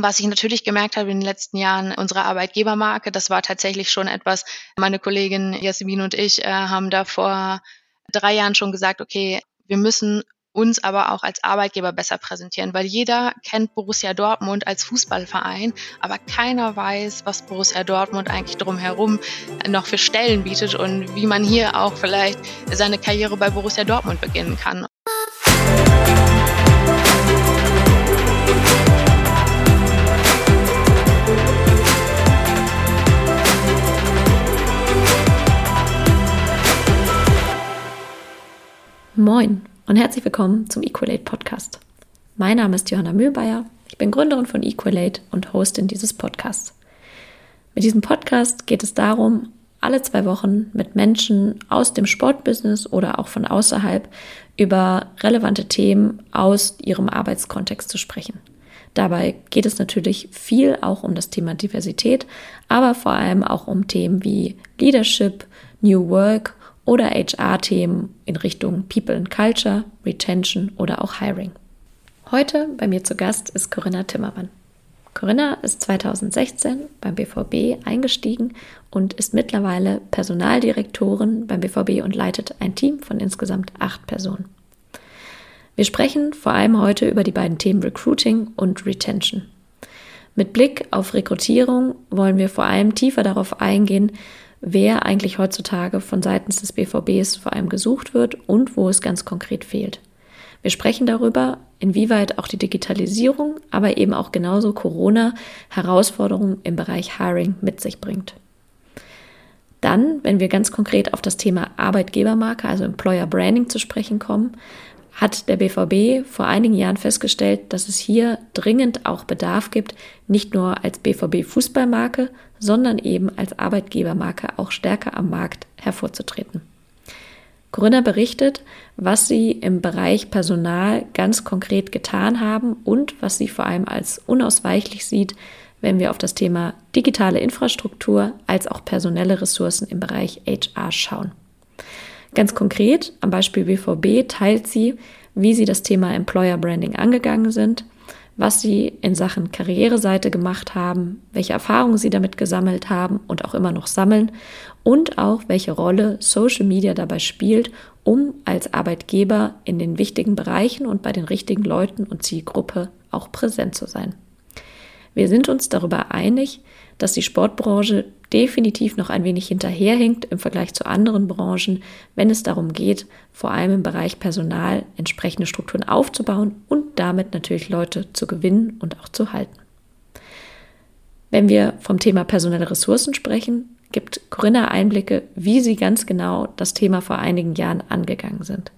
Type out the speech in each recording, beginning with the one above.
Was ich natürlich gemerkt habe in den letzten Jahren, unsere Arbeitgebermarke, das war tatsächlich schon etwas, meine Kollegin Jasmin und ich äh, haben da vor drei Jahren schon gesagt, okay, wir müssen uns aber auch als Arbeitgeber besser präsentieren, weil jeder kennt Borussia Dortmund als Fußballverein, aber keiner weiß, was Borussia Dortmund eigentlich drumherum noch für Stellen bietet und wie man hier auch vielleicht seine Karriere bei Borussia Dortmund beginnen kann. Moin und herzlich willkommen zum Equalate Podcast. Mein Name ist Johanna Mühlbayer, ich bin Gründerin von Equalate und Hostin dieses Podcasts. Mit diesem Podcast geht es darum, alle zwei Wochen mit Menschen aus dem Sportbusiness oder auch von außerhalb über relevante Themen aus ihrem Arbeitskontext zu sprechen. Dabei geht es natürlich viel auch um das Thema Diversität, aber vor allem auch um Themen wie Leadership, New Work oder HR-Themen in Richtung People and Culture, Retention oder auch Hiring. Heute bei mir zu Gast ist Corinna Timmermann. Corinna ist 2016 beim BVB eingestiegen und ist mittlerweile Personaldirektorin beim BVB und leitet ein Team von insgesamt acht Personen. Wir sprechen vor allem heute über die beiden Themen Recruiting und Retention. Mit Blick auf Rekrutierung wollen wir vor allem tiefer darauf eingehen, wer eigentlich heutzutage von seitens des BVBs vor allem gesucht wird und wo es ganz konkret fehlt. Wir sprechen darüber, inwieweit auch die Digitalisierung, aber eben auch genauso Corona Herausforderungen im Bereich Hiring mit sich bringt. Dann, wenn wir ganz konkret auf das Thema Arbeitgebermarke, also Employer Branding zu sprechen kommen, hat der BVB vor einigen Jahren festgestellt, dass es hier dringend auch Bedarf gibt, nicht nur als BVB Fußballmarke, sondern eben als Arbeitgebermarke auch stärker am Markt hervorzutreten. Corinna berichtet, was sie im Bereich Personal ganz konkret getan haben und was sie vor allem als unausweichlich sieht, wenn wir auf das Thema digitale Infrastruktur als auch personelle Ressourcen im Bereich HR schauen. Ganz konkret, am Beispiel BVB teilt sie, wie sie das Thema Employer Branding angegangen sind, was sie in Sachen Karriereseite gemacht haben, welche Erfahrungen sie damit gesammelt haben und auch immer noch sammeln und auch welche Rolle Social Media dabei spielt, um als Arbeitgeber in den wichtigen Bereichen und bei den richtigen Leuten und Zielgruppe auch präsent zu sein. Wir sind uns darüber einig, dass die Sportbranche definitiv noch ein wenig hinterherhinkt im Vergleich zu anderen Branchen, wenn es darum geht, vor allem im Bereich Personal entsprechende Strukturen aufzubauen und damit natürlich Leute zu gewinnen und auch zu halten. Wenn wir vom Thema personelle Ressourcen sprechen, gibt Corinna Einblicke, wie sie ganz genau das Thema vor einigen Jahren angegangen sind.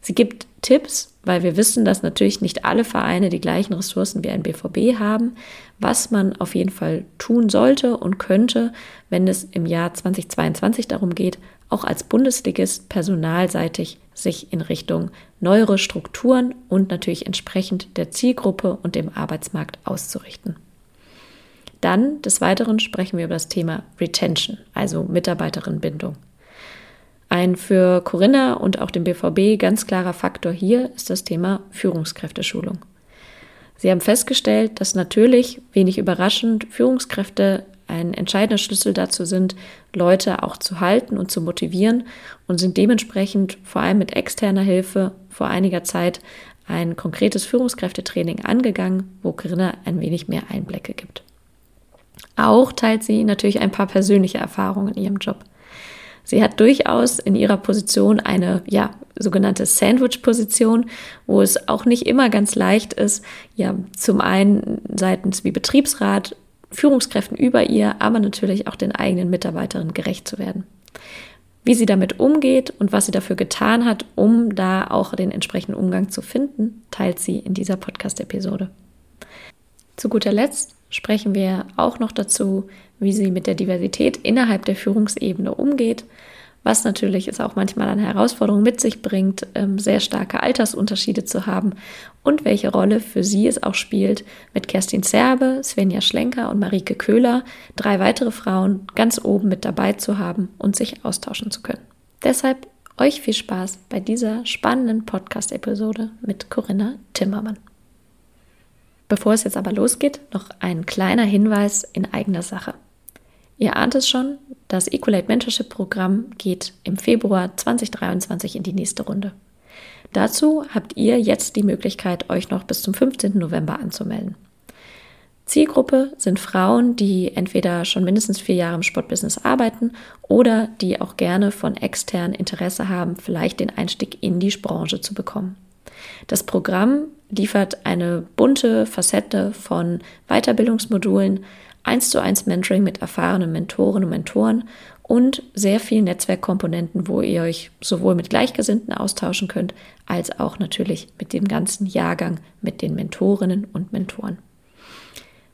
Sie gibt Tipps, weil wir wissen, dass natürlich nicht alle Vereine die gleichen Ressourcen wie ein BVB haben, was man auf jeden Fall tun sollte und könnte, wenn es im Jahr 2022 darum geht, auch als Bundesligist personalseitig sich in Richtung neuere Strukturen und natürlich entsprechend der Zielgruppe und dem Arbeitsmarkt auszurichten. Dann des Weiteren sprechen wir über das Thema Retention, also Mitarbeiterinnenbindung. Ein für Corinna und auch den BVB ganz klarer Faktor hier ist das Thema Führungskräfteschulung. Sie haben festgestellt, dass natürlich, wenig überraschend, Führungskräfte ein entscheidender Schlüssel dazu sind, Leute auch zu halten und zu motivieren und sind dementsprechend vor allem mit externer Hilfe vor einiger Zeit ein konkretes Führungskräftetraining angegangen, wo Corinna ein wenig mehr Einblicke gibt. Auch teilt sie natürlich ein paar persönliche Erfahrungen in ihrem Job. Sie hat durchaus in ihrer Position eine, ja, sogenannte Sandwich-Position, wo es auch nicht immer ganz leicht ist, ja, zum einen seitens wie Betriebsrat, Führungskräften über ihr, aber natürlich auch den eigenen Mitarbeiterinnen gerecht zu werden. Wie sie damit umgeht und was sie dafür getan hat, um da auch den entsprechenden Umgang zu finden, teilt sie in dieser Podcast-Episode. Zu guter Letzt sprechen wir auch noch dazu, wie sie mit der Diversität innerhalb der Führungsebene umgeht, was natürlich es auch manchmal eine Herausforderung mit sich bringt, ähm, sehr starke Altersunterschiede zu haben und welche Rolle für sie es auch spielt, mit Kerstin Zerbe, Svenja Schlenker und Marike Köhler drei weitere Frauen ganz oben mit dabei zu haben und sich austauschen zu können. Deshalb euch viel Spaß bei dieser spannenden Podcast-Episode mit Corinna Timmermann. Bevor es jetzt aber losgeht, noch ein kleiner Hinweis in eigener Sache. Ihr ahnt es schon, das Equalate Mentorship Programm geht im Februar 2023 in die nächste Runde. Dazu habt ihr jetzt die Möglichkeit, euch noch bis zum 15. November anzumelden. Zielgruppe sind Frauen, die entweder schon mindestens vier Jahre im Sportbusiness arbeiten oder die auch gerne von extern Interesse haben, vielleicht den Einstieg in die Branche zu bekommen. Das Programm liefert eine bunte Facette von Weiterbildungsmodulen, eins zu eins Mentoring mit erfahrenen Mentoren und Mentoren und sehr vielen Netzwerkkomponenten, wo ihr euch sowohl mit Gleichgesinnten austauschen könnt, als auch natürlich mit dem ganzen Jahrgang, mit den Mentorinnen und Mentoren.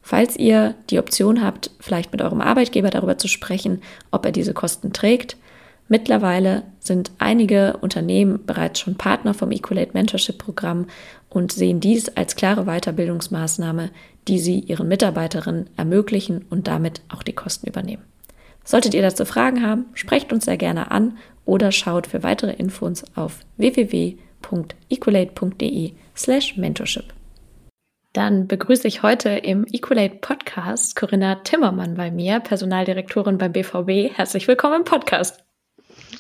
Falls ihr die Option habt, vielleicht mit eurem Arbeitgeber darüber zu sprechen, ob er diese Kosten trägt, mittlerweile sind einige Unternehmen bereits schon Partner vom Equalate Mentorship Programm und sehen dies als klare Weiterbildungsmaßnahme, die sie ihren Mitarbeiterinnen ermöglichen und damit auch die Kosten übernehmen. Solltet ihr dazu Fragen haben, sprecht uns sehr gerne an oder schaut für weitere Infos auf www.equalate.de slash mentorship. Dann begrüße ich heute im Equalate Podcast Corinna Timmermann bei mir, Personaldirektorin beim BVB. Herzlich willkommen im Podcast.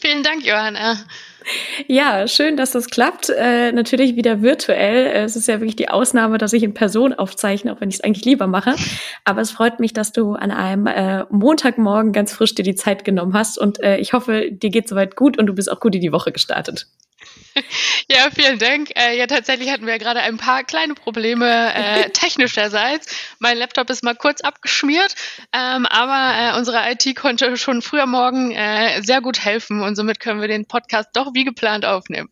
Vielen Dank, Johanna. Ja, schön, dass das klappt. Äh, natürlich wieder virtuell. Es ist ja wirklich die Ausnahme, dass ich in Person aufzeichne, auch wenn ich es eigentlich lieber mache. Aber es freut mich, dass du an einem äh, Montagmorgen ganz frisch dir die Zeit genommen hast. Und äh, ich hoffe, dir geht soweit gut und du bist auch gut in die Woche gestartet. Ja, vielen Dank. Äh, ja, tatsächlich hatten wir ja gerade ein paar kleine Probleme äh, technischerseits. Mein Laptop ist mal kurz abgeschmiert, ähm, aber äh, unsere IT konnte schon früher morgen äh, sehr gut helfen und somit können wir den Podcast doch wie geplant aufnehmen.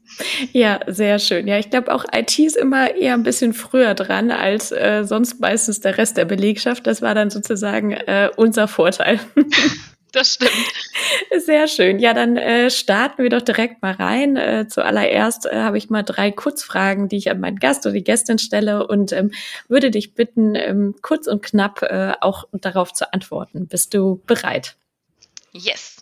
Ja, sehr schön. Ja, ich glaube auch IT ist immer eher ein bisschen früher dran als äh, sonst meistens der Rest der Belegschaft. Das war dann sozusagen äh, unser Vorteil. das stimmt. Sehr schön. Ja, dann äh, starten wir doch direkt mal rein. Äh, zuallererst äh, habe ich mal drei Kurzfragen, die ich an meinen Gast oder die Gästin stelle und ähm, würde dich bitten, ähm, kurz und knapp äh, auch darauf zu antworten. Bist du bereit? Yes.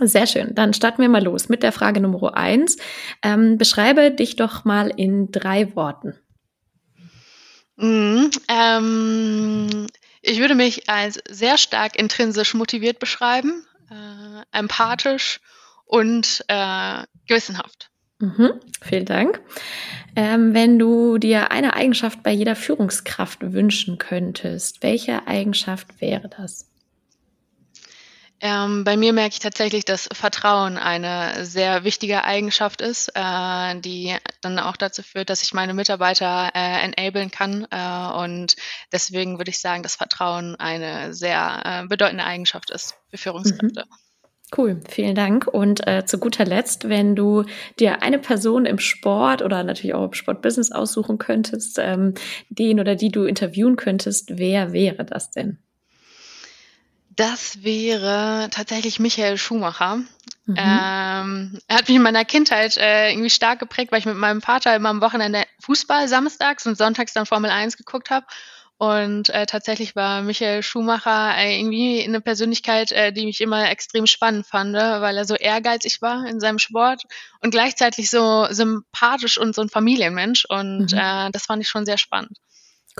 Sehr schön. Dann starten wir mal los mit der Frage Nummer eins. Ähm, beschreibe dich doch mal in drei Worten. Mm, ähm, ich würde mich als sehr stark intrinsisch motiviert beschreiben, äh, empathisch und äh, gewissenhaft. Mhm, vielen Dank. Ähm, wenn du dir eine Eigenschaft bei jeder Führungskraft wünschen könntest, welche Eigenschaft wäre das? Ähm, bei mir merke ich tatsächlich, dass Vertrauen eine sehr wichtige Eigenschaft ist, äh, die dann auch dazu führt, dass ich meine Mitarbeiter äh, enablen kann. Äh, und deswegen würde ich sagen, dass Vertrauen eine sehr äh, bedeutende Eigenschaft ist für Führungskräfte. Mhm. Cool, vielen Dank. Und äh, zu guter Letzt, wenn du dir eine Person im Sport oder natürlich auch im Sportbusiness aussuchen könntest, ähm, den oder die du interviewen könntest, wer wäre das denn? Das wäre tatsächlich Michael Schumacher. Mhm. Ähm, er hat mich in meiner Kindheit äh, irgendwie stark geprägt, weil ich mit meinem Vater immer am Wochenende Fußball samstags und sonntags dann Formel 1 geguckt habe. Und äh, tatsächlich war Michael Schumacher äh, irgendwie eine Persönlichkeit, äh, die mich immer extrem spannend fand, weil er so ehrgeizig war in seinem Sport und gleichzeitig so sympathisch und so ein Familienmensch. Und mhm. äh, das fand ich schon sehr spannend.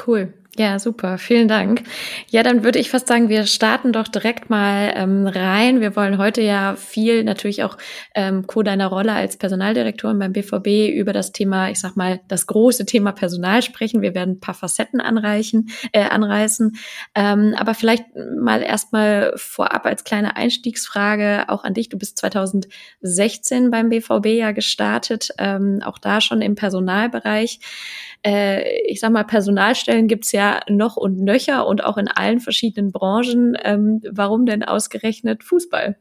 Cool. Ja, super. Vielen Dank. Ja, dann würde ich fast sagen, wir starten doch direkt mal ähm, rein. Wir wollen heute ja viel natürlich auch ähm, Co deiner Rolle als Personaldirektorin beim BVB über das Thema, ich sag mal, das große Thema Personal sprechen. Wir werden ein paar Facetten anreichen, äh, anreißen. Ähm, aber vielleicht mal erstmal vorab als kleine Einstiegsfrage auch an dich. Du bist 2016 beim BVB ja gestartet, ähm, auch da schon im Personalbereich. Äh, ich sag mal, Personalstellen gibt's ja noch und nöcher und auch in allen verschiedenen Branchen. Ähm, warum denn ausgerechnet Fußball?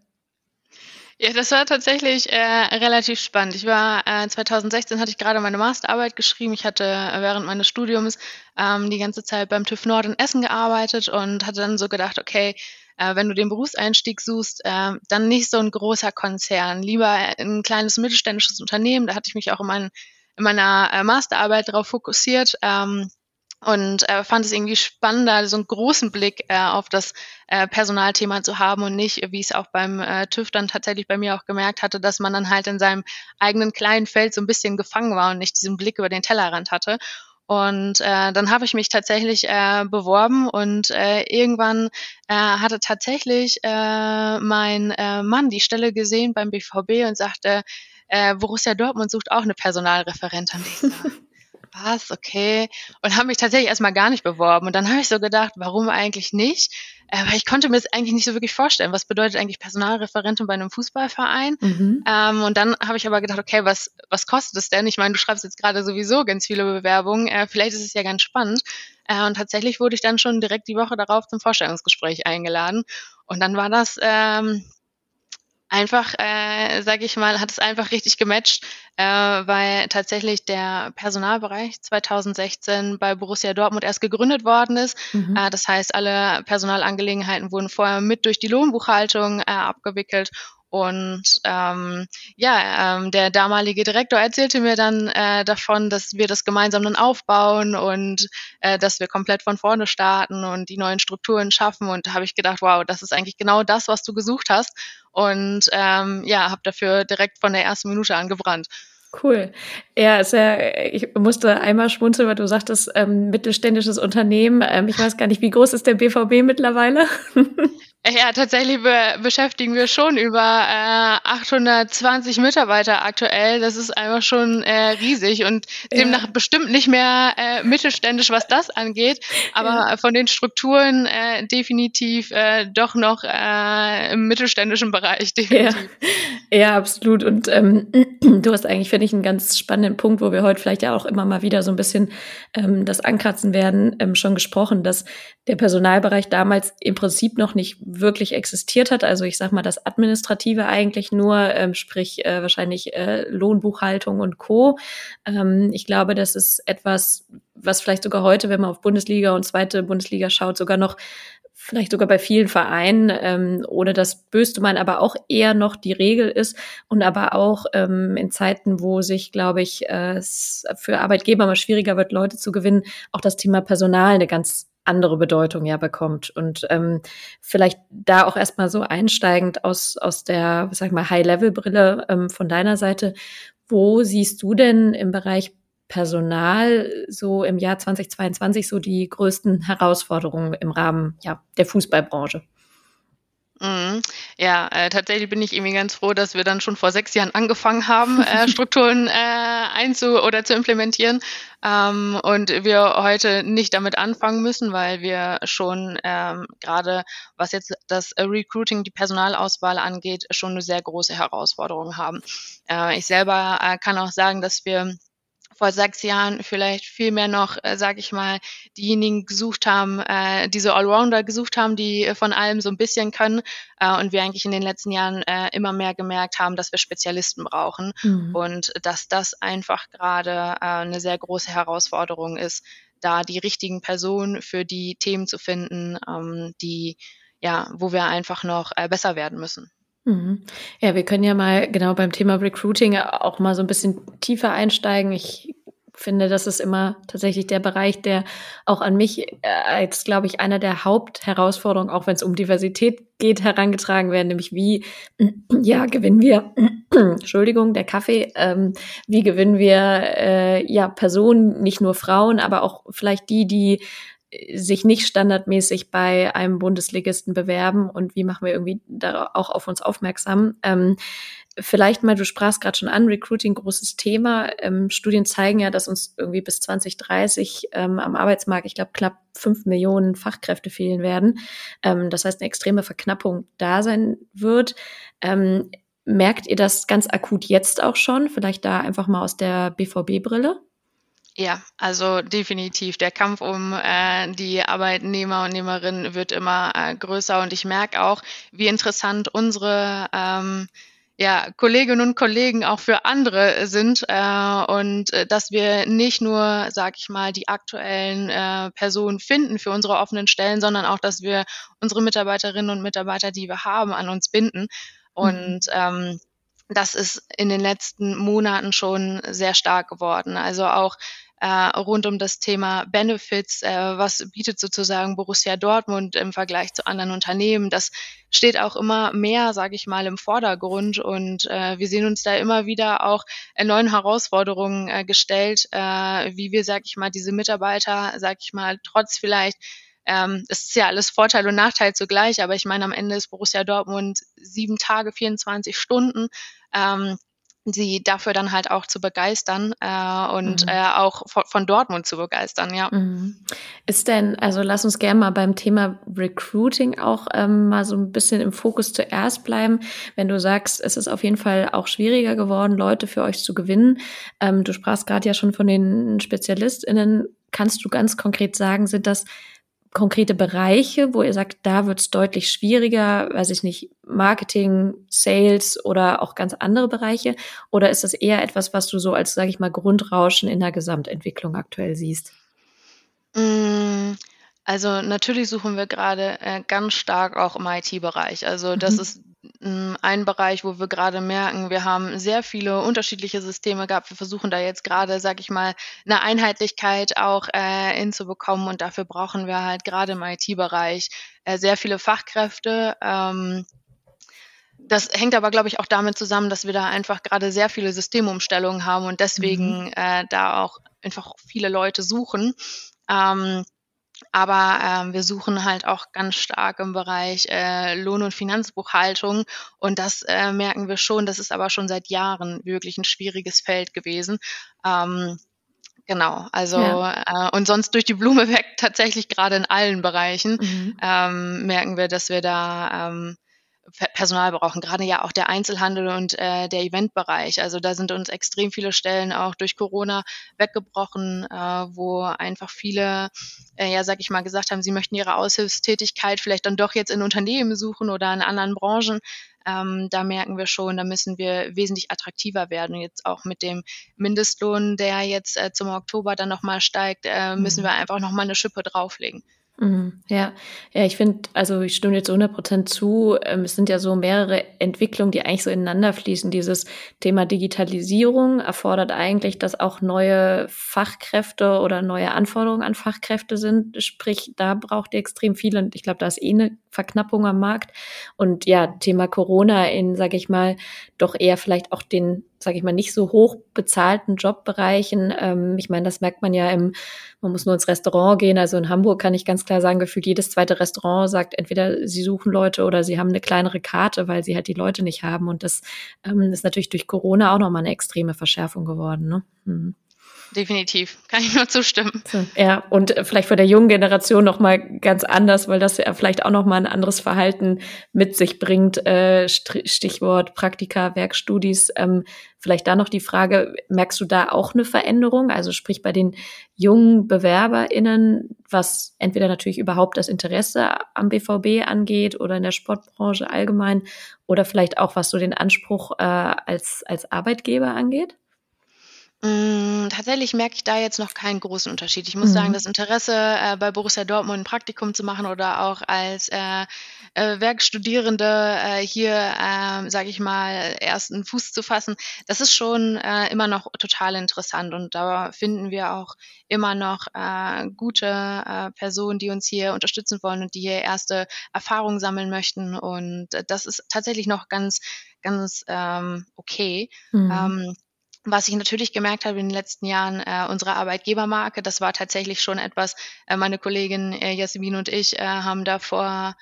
Ja, das war tatsächlich äh, relativ spannend. Ich war äh, 2016 hatte ich gerade meine Masterarbeit geschrieben. Ich hatte äh, während meines Studiums ähm, die ganze Zeit beim TÜV Nord in Essen gearbeitet und hatte dann so gedacht, okay, äh, wenn du den Berufseinstieg suchst, äh, dann nicht so ein großer Konzern, lieber ein kleines mittelständisches Unternehmen. Da hatte ich mich auch in, mein, in meiner äh, Masterarbeit darauf fokussiert. Ähm, und äh, fand es irgendwie spannender, so einen großen Blick äh, auf das äh, Personalthema zu haben und nicht, wie es auch beim äh, TÜV dann tatsächlich bei mir auch gemerkt hatte, dass man dann halt in seinem eigenen kleinen Feld so ein bisschen gefangen war und nicht diesen Blick über den Tellerrand hatte. Und äh, dann habe ich mich tatsächlich äh, beworben und äh, irgendwann äh, hatte tatsächlich äh, mein äh, Mann die Stelle gesehen beim BVB und sagte, äh, Borussia Dortmund sucht auch eine Personalreferentin. was, okay. Und habe mich tatsächlich erstmal gar nicht beworben. Und dann habe ich so gedacht, warum eigentlich nicht? Äh, weil ich konnte mir das eigentlich nicht so wirklich vorstellen. Was bedeutet eigentlich Personalreferentin bei einem Fußballverein? Mhm. Ähm, und dann habe ich aber gedacht, okay, was, was kostet es denn? Ich meine, du schreibst jetzt gerade sowieso ganz viele Bewerbungen. Äh, vielleicht ist es ja ganz spannend. Äh, und tatsächlich wurde ich dann schon direkt die Woche darauf zum Vorstellungsgespräch eingeladen. Und dann war das ähm, einfach, äh, sage ich mal, hat es einfach richtig gematcht, äh, weil tatsächlich der Personalbereich 2016 bei Borussia Dortmund erst gegründet worden ist. Mhm. Äh, das heißt, alle Personalangelegenheiten wurden vorher mit durch die Lohnbuchhaltung äh, abgewickelt und ähm, ja, ähm, der damalige Direktor erzählte mir dann äh, davon, dass wir das gemeinsam dann aufbauen und äh, dass wir komplett von vorne starten und die neuen Strukturen schaffen. Und da habe ich gedacht, wow, das ist eigentlich genau das, was du gesucht hast. Und ähm, ja, habe dafür direkt von der ersten Minute an gebrannt. Cool. Ja, ist ja, ich musste einmal schmunzeln, weil du sagtest, ähm, mittelständisches Unternehmen. Ähm, ich weiß gar nicht, wie groß ist der BVB mittlerweile? Ja, tatsächlich be beschäftigen wir schon über äh, 820 Mitarbeiter aktuell. Das ist einfach schon äh, riesig und ja. demnach bestimmt nicht mehr äh, mittelständisch, was das angeht, aber ja. von den Strukturen äh, definitiv äh, doch noch äh, im mittelständischen Bereich. Definitiv. Ja, ja absolut. Und ähm, du hast eigentlich, finde ich, einen ganz spannenden Punkt, wo wir heute vielleicht ja auch immer mal wieder so ein bisschen ähm, das ankratzen werden, ähm, schon gesprochen, dass der Personalbereich damals im Prinzip noch nicht wirklich existiert hat. Also ich sag mal, das Administrative eigentlich nur, ähm, sprich äh, wahrscheinlich äh, Lohnbuchhaltung und Co. Ähm, ich glaube, das ist etwas, was vielleicht sogar heute, wenn man auf Bundesliga und zweite Bundesliga schaut, sogar noch vielleicht sogar bei vielen Vereinen, ähm, ohne das böste man aber auch eher noch die Regel ist und aber auch ähm, in Zeiten, wo sich, glaube ich, äh, es für Arbeitgeber mal schwieriger wird, Leute zu gewinnen, auch das Thema Personal eine ganz andere Bedeutung ja bekommt. Und ähm, vielleicht da auch erstmal so einsteigend aus, aus der, sag ich mal, High-Level-Brille ähm, von deiner Seite, wo siehst du denn im Bereich Personal so im Jahr 2022 so die größten Herausforderungen im Rahmen ja, der Fußballbranche? Mhm. Ja, äh, tatsächlich bin ich irgendwie ganz froh, dass wir dann schon vor sechs Jahren angefangen haben, äh, Strukturen äh, einzu- oder zu implementieren ähm, und wir heute nicht damit anfangen müssen, weil wir schon ähm, gerade, was jetzt das Recruiting, die Personalauswahl angeht, schon eine sehr große Herausforderung haben. Äh, ich selber äh, kann auch sagen, dass wir vor sechs Jahren vielleicht viel mehr noch, äh, sage ich mal, diejenigen gesucht haben, äh, diese Allrounder gesucht haben, die äh, von allem so ein bisschen können. Äh, und wir eigentlich in den letzten Jahren äh, immer mehr gemerkt haben, dass wir Spezialisten brauchen mhm. und dass das einfach gerade äh, eine sehr große Herausforderung ist, da die richtigen Personen für die Themen zu finden, ähm, die ja, wo wir einfach noch äh, besser werden müssen. Mhm. Ja, wir können ja mal genau beim Thema Recruiting auch mal so ein bisschen tiefer einsteigen. Ich finde, das ist immer tatsächlich der Bereich, der auch an mich äh, als, glaube ich, einer der Hauptherausforderungen, auch wenn es um Diversität geht, herangetragen werden, nämlich wie, ja, gewinnen wir, Entschuldigung, der Kaffee, ähm, wie gewinnen wir, äh, ja, Personen, nicht nur Frauen, aber auch vielleicht die, die sich nicht standardmäßig bei einem Bundesligisten bewerben und wie machen wir irgendwie da auch auf uns aufmerksam. Ähm, vielleicht mal, du sprachst gerade schon an, Recruiting, großes Thema. Ähm, Studien zeigen ja, dass uns irgendwie bis 2030 ähm, am Arbeitsmarkt, ich glaube, knapp fünf Millionen Fachkräfte fehlen werden. Ähm, das heißt, eine extreme Verknappung da sein wird. Ähm, merkt ihr das ganz akut jetzt auch schon? Vielleicht da einfach mal aus der BVB-Brille? Ja, also definitiv. Der Kampf um äh, die Arbeitnehmer und Nehmerinnen wird immer äh, größer und ich merke auch, wie interessant unsere ähm, ja, Kolleginnen und Kollegen auch für andere sind äh, und äh, dass wir nicht nur, sag ich mal, die aktuellen äh, Personen finden für unsere offenen Stellen, sondern auch, dass wir unsere Mitarbeiterinnen und Mitarbeiter, die wir haben, an uns binden. Mhm. Und ähm, das ist in den letzten Monaten schon sehr stark geworden. Also auch äh, rund um das Thema Benefits, äh, was bietet sozusagen Borussia Dortmund im Vergleich zu anderen Unternehmen. Das steht auch immer mehr, sage ich mal, im Vordergrund und äh, wir sehen uns da immer wieder auch neuen Herausforderungen äh, gestellt, äh, wie wir, sage ich mal, diese Mitarbeiter, sage ich mal, trotz vielleicht ähm, es ist ja alles Vorteil und Nachteil zugleich, aber ich meine, am Ende ist Borussia Dortmund sieben Tage, 24 Stunden. Ähm, sie dafür dann halt auch zu begeistern äh, und mhm. äh, auch von, von, Dortmund zu begeistern, ja. Mhm. Ist denn, also lass uns gerne mal beim Thema Recruiting auch ähm, mal so ein bisschen im Fokus zuerst bleiben. Wenn du sagst, es ist auf jeden Fall auch schwieriger geworden, Leute für euch zu gewinnen. Ähm, du sprachst gerade ja schon von den SpezialistInnen. Kannst du ganz konkret sagen, sind das konkrete Bereiche, wo ihr sagt, da wird es deutlich schwieriger, weiß ich nicht, Marketing, Sales oder auch ganz andere Bereiche? Oder ist das eher etwas, was du so als, sage ich mal, Grundrauschen in der Gesamtentwicklung aktuell siehst? Mm, also natürlich suchen wir gerade äh, ganz stark auch im IT-Bereich. Also das mhm. ist ein Bereich, wo wir gerade merken, wir haben sehr viele unterschiedliche Systeme gehabt. Wir versuchen da jetzt gerade, sag ich mal, eine Einheitlichkeit auch äh, hinzubekommen und dafür brauchen wir halt gerade im IT-Bereich äh, sehr viele Fachkräfte. Ähm, das hängt aber, glaube ich, auch damit zusammen, dass wir da einfach gerade sehr viele Systemumstellungen haben und deswegen mhm. äh, da auch einfach viele Leute suchen. Ähm, aber ähm, wir suchen halt auch ganz stark im Bereich äh, Lohn- und Finanzbuchhaltung. Und das äh, merken wir schon. Das ist aber schon seit Jahren wirklich ein schwieriges Feld gewesen. Ähm, Genau, also ja. äh, und sonst durch die Blume weg tatsächlich gerade in allen Bereichen mhm. ähm, merken wir, dass wir da ähm, Personal brauchen, gerade ja auch der Einzelhandel und äh, der Eventbereich. Also da sind uns extrem viele Stellen auch durch Corona weggebrochen, äh, wo einfach viele, äh, ja, sag ich mal, gesagt haben, sie möchten ihre Aushilfstätigkeit vielleicht dann doch jetzt in Unternehmen suchen oder in anderen Branchen. Ähm, da merken wir schon, da müssen wir wesentlich attraktiver werden. Und jetzt auch mit dem Mindestlohn, der jetzt äh, zum Oktober dann nochmal steigt, äh, müssen mhm. wir einfach nochmal eine Schippe drauflegen. Mhm, ja, ja, ich finde, also ich stimme jetzt 100 Prozent zu. Ähm, es sind ja so mehrere Entwicklungen, die eigentlich so ineinander fließen. Dieses Thema Digitalisierung erfordert eigentlich, dass auch neue Fachkräfte oder neue Anforderungen an Fachkräfte sind. Sprich, da braucht ihr extrem viel und ich glaube, da ist eh eine Verknappung am Markt. Und ja, Thema Corona in, sage ich mal, doch eher vielleicht auch den sage ich mal, nicht so hoch bezahlten Jobbereichen. Ähm, ich meine, das merkt man ja im, man muss nur ins Restaurant gehen. Also in Hamburg kann ich ganz klar sagen, gefühlt jedes zweite Restaurant sagt entweder sie suchen Leute oder sie haben eine kleinere Karte, weil sie halt die Leute nicht haben. Und das ähm, ist natürlich durch Corona auch nochmal eine extreme Verschärfung geworden. Ne? Hm definitiv. Kann ich nur zustimmen. Ja, und vielleicht von der jungen Generation noch mal ganz anders, weil das ja vielleicht auch noch mal ein anderes Verhalten mit sich bringt. Äh, Stichwort Praktika, Werkstudis. Ähm, vielleicht da noch die Frage, merkst du da auch eine Veränderung? Also sprich bei den jungen BewerberInnen, was entweder natürlich überhaupt das Interesse am BVB angeht oder in der Sportbranche allgemein oder vielleicht auch was so den Anspruch äh, als, als Arbeitgeber angeht? Mm, tatsächlich merke ich da jetzt noch keinen großen Unterschied. Ich muss sagen, mhm. das Interesse, äh, bei Borussia Dortmund ein Praktikum zu machen oder auch als äh, äh, Werkstudierende äh, hier, äh, sage ich mal, ersten Fuß zu fassen, das ist schon äh, immer noch total interessant und da finden wir auch immer noch äh, gute äh, Personen, die uns hier unterstützen wollen und die hier erste Erfahrungen sammeln möchten und äh, das ist tatsächlich noch ganz, ganz ähm, okay. Mhm. Ähm, was ich natürlich gemerkt habe in den letzten Jahren, äh, unsere Arbeitgebermarke, das war tatsächlich schon etwas, äh, meine Kollegin äh, Jasmin und ich äh, haben da vor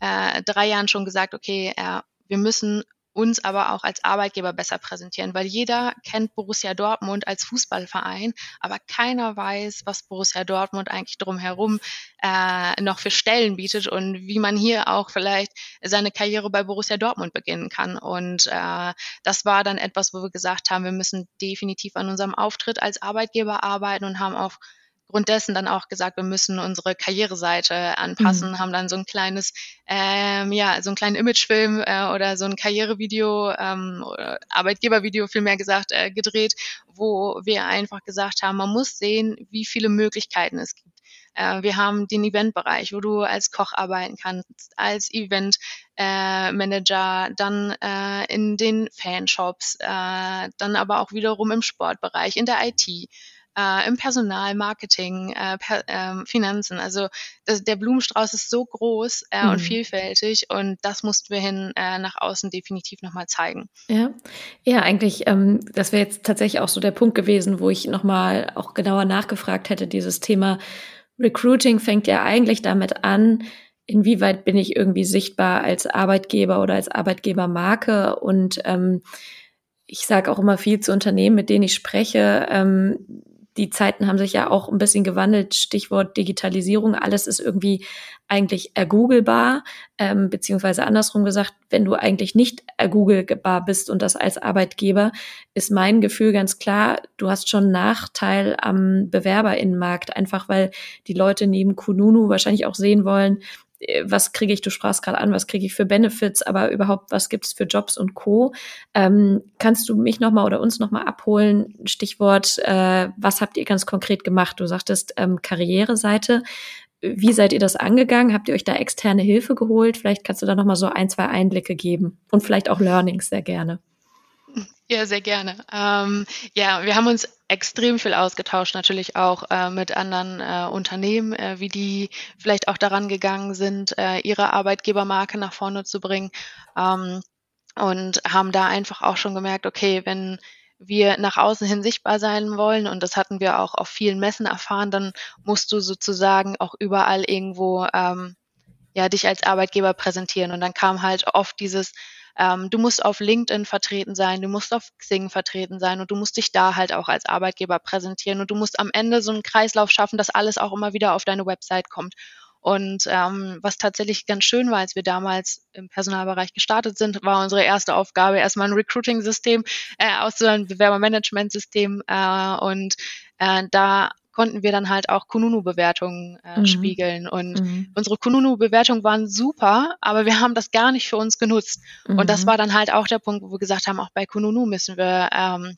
äh, drei Jahren schon gesagt, okay, äh, wir müssen uns aber auch als Arbeitgeber besser präsentieren, weil jeder kennt Borussia Dortmund als Fußballverein, aber keiner weiß, was Borussia Dortmund eigentlich drumherum äh, noch für Stellen bietet und wie man hier auch vielleicht seine Karriere bei Borussia Dortmund beginnen kann. Und äh, das war dann etwas, wo wir gesagt haben, wir müssen definitiv an unserem Auftritt als Arbeitgeber arbeiten und haben auch aufgrund dessen dann auch gesagt, wir müssen unsere Karriereseite anpassen, mhm. haben dann so ein kleines, ähm, ja, so einen kleinen Imagefilm äh, oder so ein Karrierevideo, ähm, oder Arbeitgebervideo vielmehr gesagt, äh, gedreht, wo wir einfach gesagt haben, man muss sehen, wie viele Möglichkeiten es gibt. Äh, wir haben den Eventbereich, wo du als Koch arbeiten kannst, als Event äh, Manager, dann äh, in den Fanshops, äh, dann aber auch wiederum im Sportbereich, in der IT äh, im Personal, Marketing, äh, per, äh, Finanzen. Also das, der Blumenstrauß ist so groß äh, mhm. und vielfältig und das mussten wir hin äh, nach außen definitiv nochmal zeigen. Ja, ja, eigentlich, ähm, das wäre jetzt tatsächlich auch so der Punkt gewesen, wo ich nochmal auch genauer nachgefragt hätte, dieses Thema Recruiting fängt ja eigentlich damit an, inwieweit bin ich irgendwie sichtbar als Arbeitgeber oder als Arbeitgebermarke und ähm, ich sage auch immer viel zu Unternehmen, mit denen ich spreche, ähm, die Zeiten haben sich ja auch ein bisschen gewandelt. Stichwort Digitalisierung. Alles ist irgendwie eigentlich ergoogelbar, ähm, beziehungsweise andersrum gesagt, wenn du eigentlich nicht ergoogelbar bist und das als Arbeitgeber, ist mein Gefühl ganz klar, du hast schon Nachteil am Bewerberinnenmarkt, einfach weil die Leute neben Kununu wahrscheinlich auch sehen wollen, was kriege ich, du sprachst gerade an, was kriege ich für Benefits, aber überhaupt, was gibt es für Jobs und Co. Ähm, kannst du mich nochmal oder uns nochmal abholen? Stichwort, äh, was habt ihr ganz konkret gemacht? Du sagtest ähm, Karriereseite. Wie seid ihr das angegangen? Habt ihr euch da externe Hilfe geholt? Vielleicht kannst du da nochmal so ein, zwei Einblicke geben und vielleicht auch Learnings sehr gerne. Ja, sehr gerne. Ähm, ja, wir haben uns extrem viel ausgetauscht, natürlich auch äh, mit anderen äh, Unternehmen, äh, wie die vielleicht auch daran gegangen sind, äh, ihre Arbeitgebermarke nach vorne zu bringen. Ähm, und haben da einfach auch schon gemerkt, okay, wenn wir nach außen hin sichtbar sein wollen, und das hatten wir auch auf vielen Messen erfahren, dann musst du sozusagen auch überall irgendwo ähm, ja dich als Arbeitgeber präsentieren. Und dann kam halt oft dieses ähm, du musst auf LinkedIn vertreten sein, du musst auf Xing vertreten sein und du musst dich da halt auch als Arbeitgeber präsentieren und du musst am Ende so einen Kreislauf schaffen, dass alles auch immer wieder auf deine Website kommt. Und ähm, was tatsächlich ganz schön war, als wir damals im Personalbereich gestartet sind, war unsere erste Aufgabe erstmal ein Recruiting-System äh, auszuwählen, ein Bewerbermanagement-System. Äh, und äh, da konnten wir dann halt auch Kununu-Bewertungen äh, mhm. spiegeln. Und mhm. unsere Kununu-Bewertungen waren super, aber wir haben das gar nicht für uns genutzt. Mhm. Und das mhm. war dann halt auch der Punkt, wo wir gesagt haben, auch bei Kununu müssen wir ähm,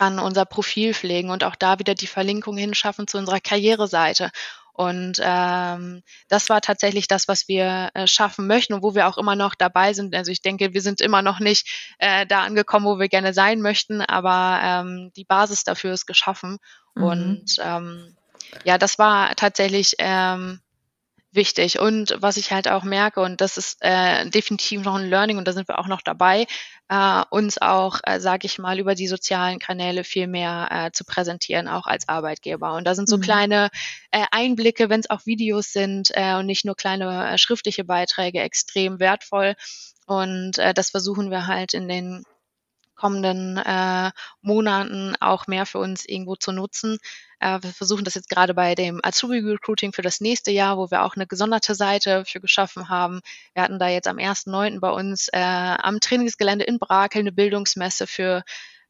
ran unser Profil pflegen und auch da wieder die Verlinkung hinschaffen zu unserer Karriereseite. Und ähm, das war tatsächlich das, was wir äh, schaffen möchten und wo wir auch immer noch dabei sind. Also ich denke, wir sind immer noch nicht äh, da angekommen, wo wir gerne sein möchten, aber ähm, die Basis dafür ist geschaffen. Mhm. Und ähm, ja, das war tatsächlich ähm, wichtig. Und was ich halt auch merke, und das ist äh, definitiv noch ein Learning, und da sind wir auch noch dabei, äh, uns auch, äh, sage ich mal, über die sozialen Kanäle viel mehr äh, zu präsentieren, auch als Arbeitgeber. Und da sind so mhm. kleine äh, Einblicke, wenn es auch Videos sind äh, und nicht nur kleine äh, schriftliche Beiträge, extrem wertvoll. Und äh, das versuchen wir halt in den kommenden äh, Monaten auch mehr für uns irgendwo zu nutzen. Äh, wir versuchen das jetzt gerade bei dem Azubi Recruiting für das nächste Jahr, wo wir auch eine gesonderte Seite für geschaffen haben. Wir hatten da jetzt am 1.9. bei uns äh, am Trainingsgelände in Brakel eine Bildungsmesse für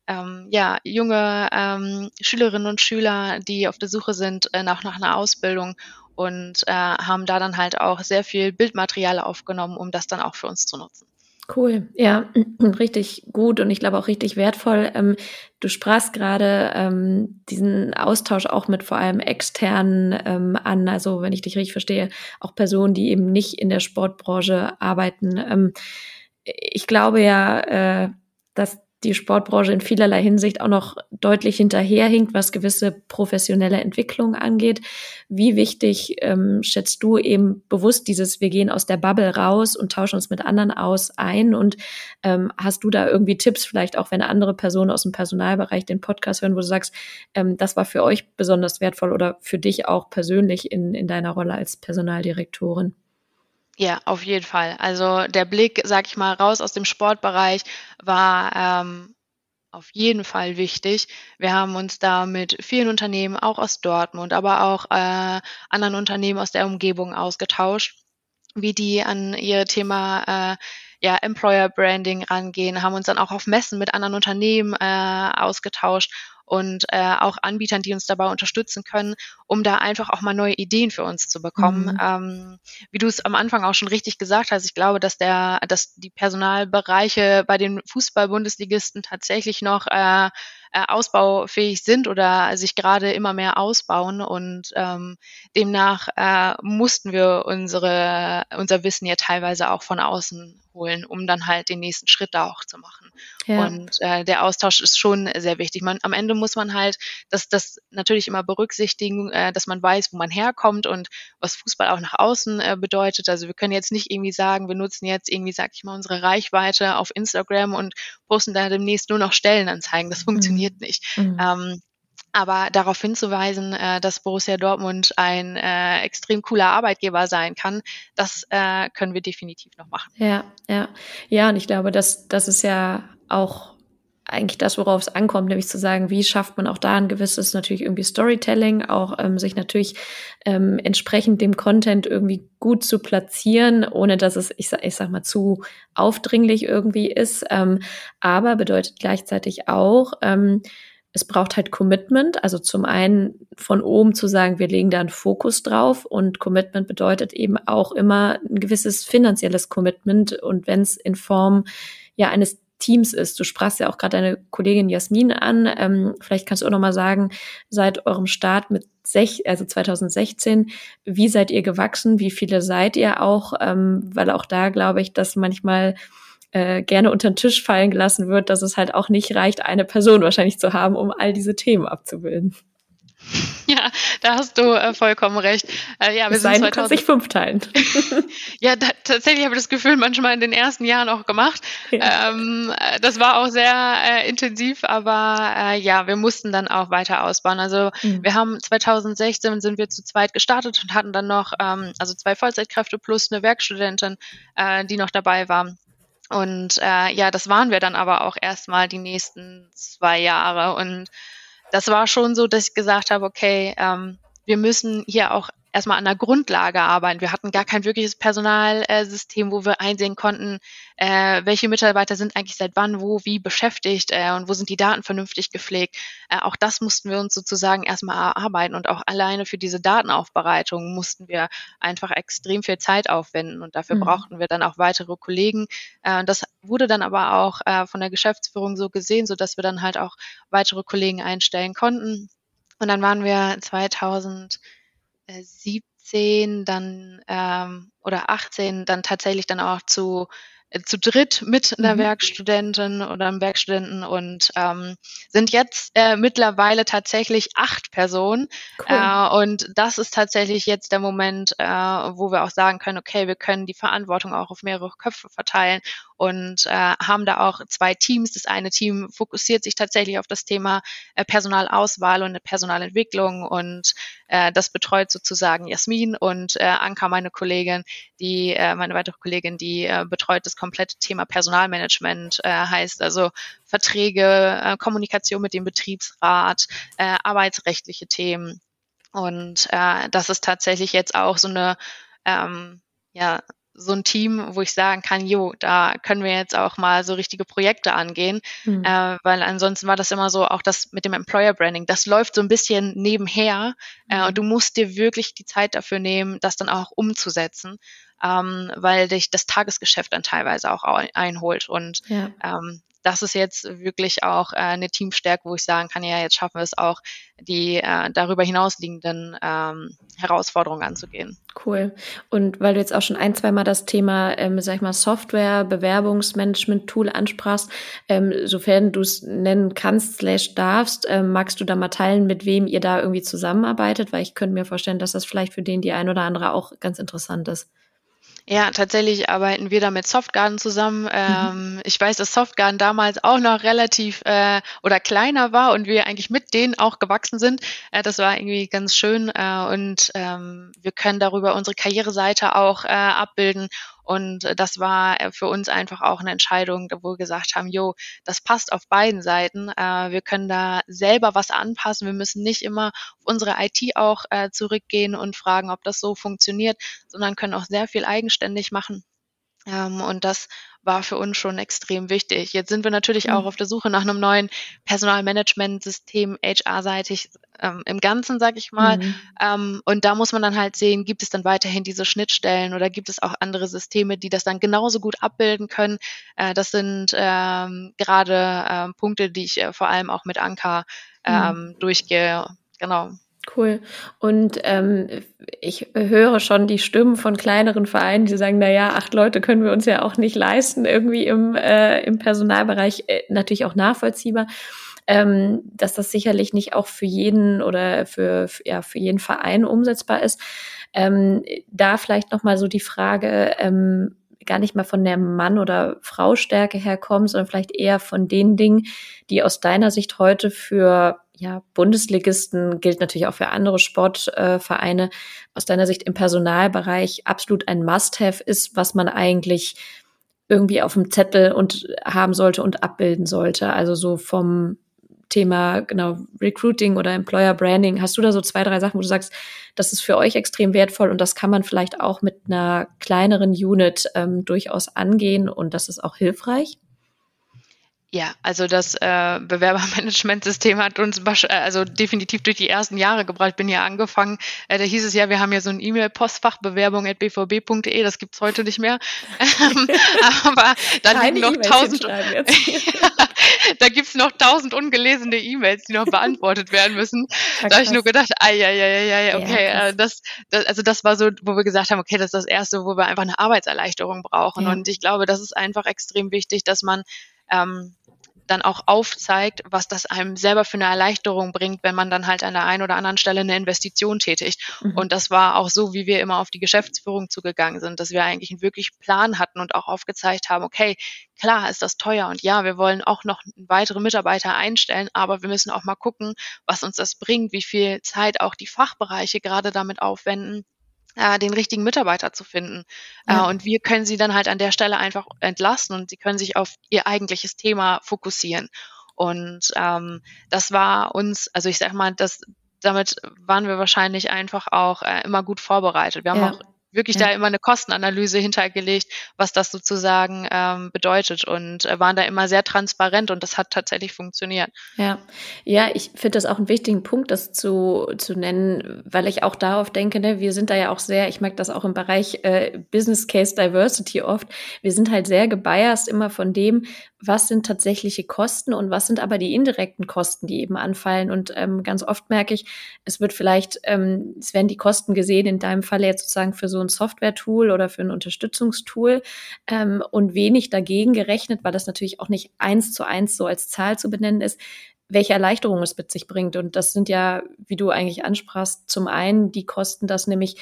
ähm, ja, junge ähm, Schülerinnen und Schüler, die auf der Suche sind äh, nach, nach einer Ausbildung und äh, haben da dann halt auch sehr viel Bildmaterial aufgenommen, um das dann auch für uns zu nutzen. Cool, ja, richtig gut und ich glaube auch richtig wertvoll. Ähm, du sprachst gerade ähm, diesen Austausch auch mit vor allem externen ähm, an, also wenn ich dich richtig verstehe, auch Personen, die eben nicht in der Sportbranche arbeiten. Ähm, ich glaube ja, äh, dass die Sportbranche in vielerlei Hinsicht auch noch deutlich hinterherhinkt, was gewisse professionelle Entwicklung angeht. Wie wichtig ähm, schätzt du eben bewusst dieses, wir gehen aus der Bubble raus und tauschen uns mit anderen aus ein? Und ähm, hast du da irgendwie Tipps, vielleicht auch wenn andere Personen aus dem Personalbereich den Podcast hören, wo du sagst, ähm, das war für euch besonders wertvoll oder für dich auch persönlich in, in deiner Rolle als Personaldirektorin? Ja, auf jeden Fall. Also der Blick, sag ich mal, raus aus dem Sportbereich war ähm, auf jeden Fall wichtig. Wir haben uns da mit vielen Unternehmen, auch aus Dortmund, aber auch äh, anderen Unternehmen aus der Umgebung ausgetauscht, wie die an ihr Thema äh, ja, Employer Branding rangehen, haben uns dann auch auf Messen mit anderen Unternehmen äh, ausgetauscht und äh, auch Anbietern, die uns dabei unterstützen können, um da einfach auch mal neue Ideen für uns zu bekommen. Mhm. Ähm, wie du es am Anfang auch schon richtig gesagt hast, ich glaube, dass der, dass die Personalbereiche bei den Fußball-Bundesligisten tatsächlich noch äh, äh, ausbaufähig sind oder sich gerade immer mehr ausbauen und ähm, demnach äh, mussten wir unsere, unser Wissen ja teilweise auch von außen holen, um dann halt den nächsten Schritt da auch zu machen. Ja. Und äh, der Austausch ist schon sehr wichtig. Man, am Ende muss man halt das, das natürlich immer berücksichtigen, äh, dass man weiß, wo man herkommt und was Fußball auch nach außen äh, bedeutet. Also wir können jetzt nicht irgendwie sagen, wir nutzen jetzt irgendwie, sag ich mal, unsere Reichweite auf Instagram und posten da demnächst nur noch Stellenanzeigen. Das funktioniert mhm. nicht. Mhm. Ähm, aber darauf hinzuweisen, äh, dass Borussia Dortmund ein äh, extrem cooler Arbeitgeber sein kann, das äh, können wir definitiv noch machen. Ja, ja, ja, und ich glaube, dass das ist ja auch eigentlich das, worauf es ankommt, nämlich zu sagen, wie schafft man auch da ein gewisses natürlich irgendwie Storytelling, auch ähm, sich natürlich ähm, entsprechend dem Content irgendwie gut zu platzieren, ohne dass es, ich sag, ich sag mal, zu aufdringlich irgendwie ist, ähm, aber bedeutet gleichzeitig auch, ähm, es braucht halt Commitment. Also zum einen von oben zu sagen, wir legen da einen Fokus drauf und Commitment bedeutet eben auch immer ein gewisses finanzielles Commitment und wenn es in Form ja eines Teams ist. Du sprachst ja auch gerade deine Kollegin Jasmin an. Ähm, vielleicht kannst du auch noch mal sagen, seit eurem Start mit sech, also 2016, wie seid ihr gewachsen? Wie viele seid ihr auch? Ähm, weil auch da glaube ich, dass manchmal äh, gerne unter den Tisch fallen gelassen wird, dass es halt auch nicht reicht, eine Person wahrscheinlich zu haben, um all diese Themen abzubilden. Ja, da hast du äh, vollkommen recht. Äh, ja, wir es sind 2000 sich fünf teilen. ja, da, tatsächlich habe ich das Gefühl manchmal in den ersten Jahren auch gemacht. Ja. Ähm, äh, das war auch sehr äh, intensiv, aber äh, ja, wir mussten dann auch weiter ausbauen. Also mhm. wir haben 2016 sind wir zu zweit gestartet und hatten dann noch ähm, also zwei Vollzeitkräfte plus eine Werkstudentin, äh, die noch dabei war. Und ja, das waren wir dann aber auch erstmal die nächsten zwei Jahre. Und das war schon so, dass ich gesagt habe, okay, ähm, wir müssen hier auch erstmal an der Grundlage arbeiten. Wir hatten gar kein wirkliches Personalsystem, wo wir einsehen konnten, äh, welche Mitarbeiter sind eigentlich seit wann, wo, wie beschäftigt äh, und wo sind die Daten vernünftig gepflegt. Äh, auch das mussten wir uns sozusagen erstmal erarbeiten und auch alleine für diese Datenaufbereitung mussten wir einfach extrem viel Zeit aufwenden und dafür mhm. brauchten wir dann auch weitere Kollegen. Äh, das wurde dann aber auch äh, von der Geschäftsführung so gesehen, so dass wir dann halt auch weitere Kollegen einstellen konnten. Und dann waren wir 2000 17 dann ähm, oder 18 dann tatsächlich dann auch zu äh, zu dritt mit einer mhm. Werkstudentin oder einem Werkstudenten und ähm, sind jetzt äh, mittlerweile tatsächlich acht Personen. Cool. Äh, und das ist tatsächlich jetzt der Moment, äh, wo wir auch sagen können, okay, wir können die Verantwortung auch auf mehrere Köpfe verteilen und äh, haben da auch zwei Teams. Das eine Team fokussiert sich tatsächlich auf das Thema äh, Personalauswahl und Personalentwicklung und äh, das betreut sozusagen Jasmin und äh, Anka, meine Kollegin, die äh, meine weitere Kollegin, die äh, betreut das komplette Thema Personalmanagement, äh, heißt also Verträge, äh, Kommunikation mit dem Betriebsrat, äh, arbeitsrechtliche Themen. Und äh, das ist tatsächlich jetzt auch so eine ähm, ja, so ein Team, wo ich sagen kann, jo, da können wir jetzt auch mal so richtige Projekte angehen, mhm. äh, weil ansonsten war das immer so, auch das mit dem Employer Branding, das läuft so ein bisschen nebenher äh, und mhm. du musst dir wirklich die Zeit dafür nehmen, das dann auch umzusetzen, ähm, weil dich das Tagesgeschäft dann teilweise auch einholt und ja. ähm, das ist jetzt wirklich auch äh, eine Teamstärke, wo ich sagen kann, ja, jetzt schaffen wir es auch, die äh, darüber hinausliegenden ähm, Herausforderungen anzugehen. Cool. Und weil du jetzt auch schon ein, zwei Mal das Thema, ähm, sag ich mal, Software, Bewerbungsmanagement-Tool ansprachst, ähm, sofern du es nennen kannst, slash darfst, ähm, magst du da mal teilen, mit wem ihr da irgendwie zusammenarbeitet? Weil ich könnte mir vorstellen, dass das vielleicht für den die ein oder andere auch ganz interessant ist. Ja, tatsächlich arbeiten wir da mit Softgarden zusammen. Mhm. Ähm, ich weiß, dass Softgarden damals auch noch relativ äh, oder kleiner war und wir eigentlich mit denen auch gewachsen sind. Äh, das war irgendwie ganz schön äh, und ähm, wir können darüber unsere Karriereseite auch äh, abbilden und äh, das war äh, für uns einfach auch eine Entscheidung, wo wir gesagt haben, jo, das passt auf beiden Seiten. Äh, wir können da selber was anpassen. Wir müssen nicht immer auf unsere IT auch zurückgehen und fragen, ob das so funktioniert, sondern können auch sehr viel eigenständig machen. Ähm, und das war für uns schon extrem wichtig. Jetzt sind wir natürlich mhm. auch auf der Suche nach einem neuen Personalmanagementsystem, HR-seitig ähm, im Ganzen, sag ich mal. Mhm. Ähm, und da muss man dann halt sehen, gibt es dann weiterhin diese Schnittstellen oder gibt es auch andere Systeme, die das dann genauso gut abbilden können. Äh, das sind ähm, gerade ähm, Punkte, die ich äh, vor allem auch mit Anka mhm. ähm, durchgehe. Genau. Cool. Und ähm, ich höre schon die Stimmen von kleineren Vereinen, die sagen, na ja, acht Leute können wir uns ja auch nicht leisten, irgendwie im, äh, im Personalbereich äh, natürlich auch nachvollziehbar. Ähm, dass das sicherlich nicht auch für jeden oder für, ja, für jeden Verein umsetzbar ist. Ähm, da vielleicht nochmal so die Frage, ähm, gar nicht mal von der Mann- oder Frau-Stärke herkommt, sondern vielleicht eher von den Dingen, die aus deiner Sicht heute für ja, Bundesligisten gilt natürlich auch für andere Sportvereine aus deiner Sicht im Personalbereich absolut ein Must-have ist, was man eigentlich irgendwie auf dem Zettel und haben sollte und abbilden sollte. Also so vom Thema genau Recruiting oder Employer Branding. Hast du da so zwei, drei Sachen, wo du sagst, das ist für euch extrem wertvoll und das kann man vielleicht auch mit einer kleineren Unit ähm, durchaus angehen und das ist auch hilfreich? Ja, also das äh, Bewerbermanagementsystem hat uns äh, also definitiv durch die ersten Jahre gebracht. Ich bin ja angefangen, äh, da hieß es ja, wir haben ja so ein E-Mail-Postfach, bewerbung.bvb.de, das gibt's heute nicht mehr. Ähm, aber da liegen noch tausend, da gibt's noch tausend ungelesene E-Mails, die noch beantwortet werden müssen. Ja, da habe ich nur gedacht, ai, ai, ai, ai, okay, ja, äh, das, das, also das war so, wo wir gesagt haben, okay, das ist das Erste, wo wir einfach eine Arbeitserleichterung brauchen. Ja. Und ich glaube, das ist einfach extrem wichtig, dass man ähm, dann auch aufzeigt, was das einem selber für eine Erleichterung bringt, wenn man dann halt an der einen oder anderen Stelle eine Investition tätigt. Mhm. Und das war auch so, wie wir immer auf die Geschäftsführung zugegangen sind, dass wir eigentlich einen wirklich Plan hatten und auch aufgezeigt haben, okay, klar ist das teuer und ja, wir wollen auch noch weitere Mitarbeiter einstellen, aber wir müssen auch mal gucken, was uns das bringt, wie viel Zeit auch die Fachbereiche gerade damit aufwenden äh, den richtigen Mitarbeiter zu finden. Äh, ja. Äh, und wir können sie dann halt an der Stelle einfach entlasten und sie können sich auf ihr eigentliches Thema fokussieren. Und ähm, das war uns, also ich sag mal, das, damit waren wir wahrscheinlich einfach auch äh, immer gut vorbereitet. Wir haben ja. auch wirklich ja. da immer eine Kostenanalyse hintergelegt, was das sozusagen ähm, bedeutet und äh, waren da immer sehr transparent und das hat tatsächlich funktioniert. Ja, ja, ich finde das auch einen wichtigen Punkt, das zu, zu nennen, weil ich auch darauf denke, ne, wir sind da ja auch sehr, ich mag das auch im Bereich äh, Business Case Diversity oft, wir sind halt sehr gebiased immer von dem, was sind tatsächliche Kosten und was sind aber die indirekten Kosten, die eben anfallen. Und ähm, ganz oft merke ich, es wird vielleicht, ähm, es werden die Kosten gesehen, in deinem Falle jetzt sozusagen für so ein Software-Tool oder für ein Unterstützungstool ähm, und wenig dagegen gerechnet, weil das natürlich auch nicht eins zu eins so als Zahl zu benennen ist, welche Erleichterung es mit sich bringt. Und das sind ja, wie du eigentlich ansprachst, zum einen die Kosten, dass nämlich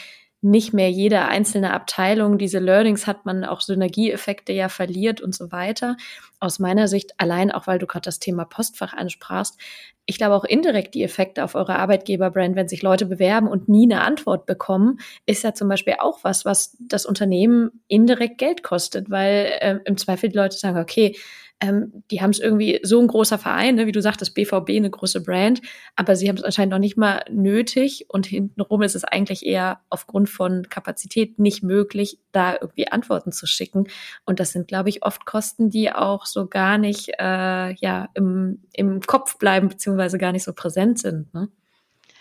nicht mehr jede einzelne Abteilung diese Learnings hat, man auch Synergieeffekte ja verliert und so weiter. Aus meiner Sicht, allein auch weil du gerade das Thema Postfach ansprachst, ich glaube auch indirekt die Effekte auf eure Arbeitgeberbrand, wenn sich Leute bewerben und nie eine Antwort bekommen, ist ja zum Beispiel auch was, was das Unternehmen indirekt Geld kostet, weil äh, im Zweifel die Leute sagen, okay, ähm, die haben es irgendwie so ein großer Verein, ne, wie du sagtest, BVB, eine große Brand, aber sie haben es anscheinend noch nicht mal nötig und hintenrum ist es eigentlich eher aufgrund von Kapazität nicht möglich, da irgendwie Antworten zu schicken. Und das sind, glaube ich, oft Kosten, die auch so gar nicht äh, ja, im, im Kopf bleiben, beziehungsweise gar nicht so präsent sind. Ne?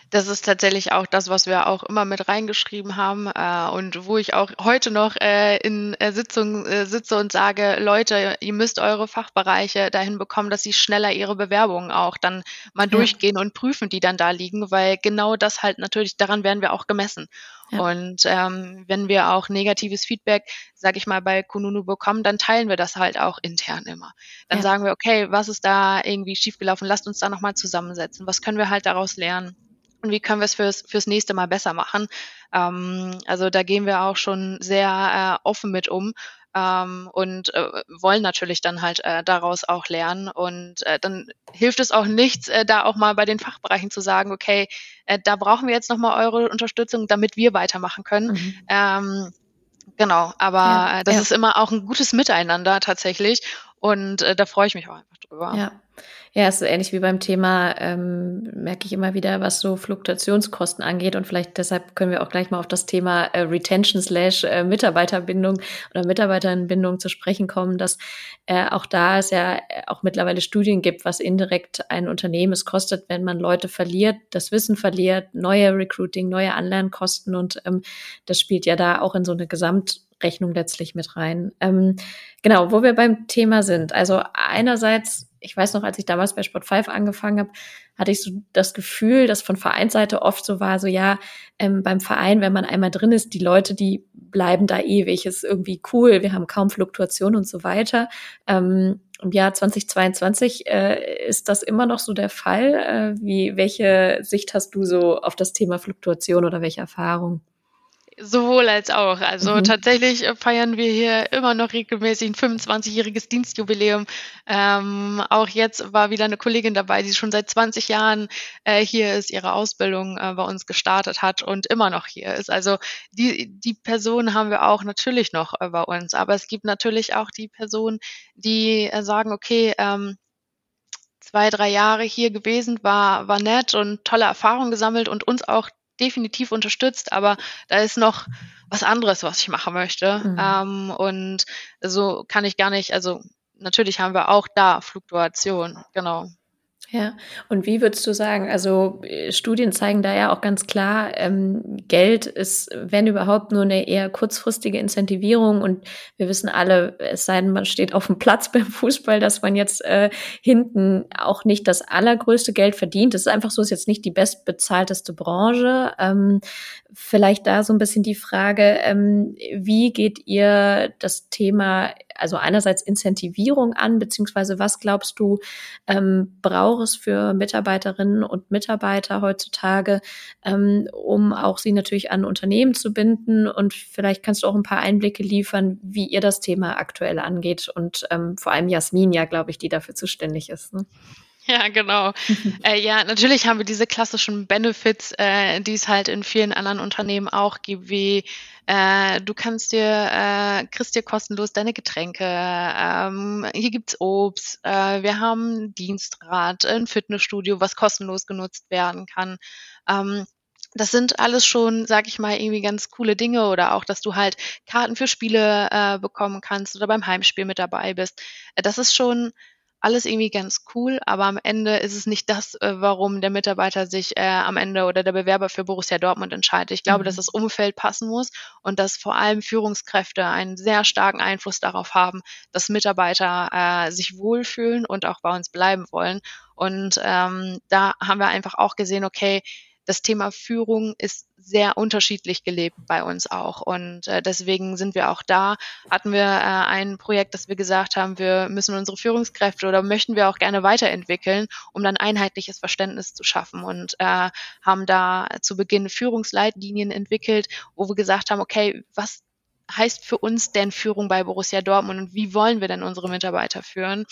Das ist tatsächlich auch das, was wir auch immer mit reingeschrieben haben äh, und wo ich auch heute noch äh, in äh, Sitzungen äh, sitze und sage, Leute, ihr müsst eure Fachbereiche dahin bekommen, dass sie schneller ihre Bewerbungen auch dann mal ja. durchgehen und prüfen, die dann da liegen, weil genau das halt natürlich, daran werden wir auch gemessen. Ja. Und ähm, wenn wir auch negatives Feedback, sage ich mal, bei Kununu bekommen, dann teilen wir das halt auch intern immer. Dann ja. sagen wir, okay, was ist da irgendwie schiefgelaufen? Lasst uns da nochmal zusammensetzen. Was können wir halt daraus lernen? Und wie können wir es fürs, fürs nächste Mal besser machen. Ähm, also da gehen wir auch schon sehr äh, offen mit um. Ähm, und äh, wollen natürlich dann halt äh, daraus auch lernen. Und äh, dann hilft es auch nichts, äh, da auch mal bei den Fachbereichen zu sagen, okay, äh, da brauchen wir jetzt nochmal eure Unterstützung, damit wir weitermachen können. Mhm. Ähm, genau, aber ja, das ja. ist immer auch ein gutes Miteinander tatsächlich. Und äh, da freue ich mich auch einfach drüber. Ja. Ja, ist so ähnlich wie beim Thema, ähm, merke ich immer wieder, was so Fluktuationskosten angeht. Und vielleicht deshalb können wir auch gleich mal auf das Thema äh, Retention slash äh, Mitarbeiterbindung oder Mitarbeiterbindung zu sprechen kommen, dass äh, auch da es ja auch mittlerweile Studien gibt, was indirekt ein Unternehmen es kostet, wenn man Leute verliert, das Wissen verliert, neue Recruiting, neue Anlernkosten. Und ähm, das spielt ja da auch in so eine Gesamtrechnung letztlich mit rein. Ähm, genau, wo wir beim Thema sind. Also einerseits ich weiß noch, als ich damals bei Sport 5 angefangen habe, hatte ich so das Gefühl, dass von Vereinsseite oft so war, so ja, ähm, beim Verein, wenn man einmal drin ist, die Leute, die bleiben da ewig, ist irgendwie cool, wir haben kaum Fluktuation und so weiter. Ähm, Im Jahr 2022 äh, ist das immer noch so der Fall. Äh, wie, welche Sicht hast du so auf das Thema Fluktuation oder welche Erfahrung? Sowohl als auch. Also mhm. tatsächlich feiern wir hier immer noch regelmäßig ein 25-jähriges Dienstjubiläum. Ähm, auch jetzt war wieder eine Kollegin dabei, die schon seit 20 Jahren äh, hier ist, ihre Ausbildung äh, bei uns gestartet hat und immer noch hier ist. Also die, die Person haben wir auch natürlich noch äh, bei uns. Aber es gibt natürlich auch die Personen, die äh, sagen, okay, ähm, zwei, drei Jahre hier gewesen, war, war nett und tolle Erfahrungen gesammelt und uns auch definitiv unterstützt, aber da ist noch was anderes, was ich machen möchte. Mhm. Ähm, und so kann ich gar nicht, also natürlich haben wir auch da Fluktuation, genau. Ja, und wie würdest du sagen, also äh, Studien zeigen da ja auch ganz klar, ähm, Geld ist, wenn überhaupt, nur eine eher kurzfristige Incentivierung und wir wissen alle, es sei denn, man steht auf dem Platz beim Fußball, dass man jetzt äh, hinten auch nicht das allergrößte Geld verdient. Das ist einfach so, ist jetzt nicht die bestbezahlteste Branche. Ähm, vielleicht da so ein bisschen die Frage, ähm, wie geht ihr das Thema, also einerseits Incentivierung an, beziehungsweise was glaubst du, ähm, braucht es für Mitarbeiterinnen und Mitarbeiter heutzutage, ähm, um auch sie natürlich an Unternehmen zu binden und vielleicht kannst du auch ein paar Einblicke liefern, wie ihr das Thema aktuell angeht und ähm, vor allem Jasmin ja, glaube ich, die dafür zuständig ist. Ne? Ja, genau. äh, ja, natürlich haben wir diese klassischen Benefits, äh, die es halt in vielen anderen Unternehmen auch gibt, wie äh, du kannst dir, äh, kriegst dir kostenlos deine Getränke, ähm, hier gibt's Obst, äh, wir haben Dienstrat, ein Fitnessstudio, was kostenlos genutzt werden kann. Ähm, das sind alles schon, sag ich mal, irgendwie ganz coole Dinge oder auch, dass du halt Karten für Spiele äh, bekommen kannst oder beim Heimspiel mit dabei bist. Äh, das ist schon alles irgendwie ganz cool, aber am Ende ist es nicht das, äh, warum der Mitarbeiter sich äh, am Ende oder der Bewerber für Borussia Dortmund entscheidet. Ich glaube, mhm. dass das Umfeld passen muss und dass vor allem Führungskräfte einen sehr starken Einfluss darauf haben, dass Mitarbeiter äh, sich wohlfühlen und auch bei uns bleiben wollen. Und ähm, da haben wir einfach auch gesehen, okay, das Thema Führung ist sehr unterschiedlich gelebt bei uns auch. Und äh, deswegen sind wir auch da. Hatten wir äh, ein Projekt, dass wir gesagt haben, wir müssen unsere Führungskräfte oder möchten wir auch gerne weiterentwickeln, um dann einheitliches Verständnis zu schaffen. Und äh, haben da zu Beginn Führungsleitlinien entwickelt, wo wir gesagt haben, okay, was heißt für uns denn Führung bei Borussia Dortmund und wie wollen wir denn unsere Mitarbeiter führen?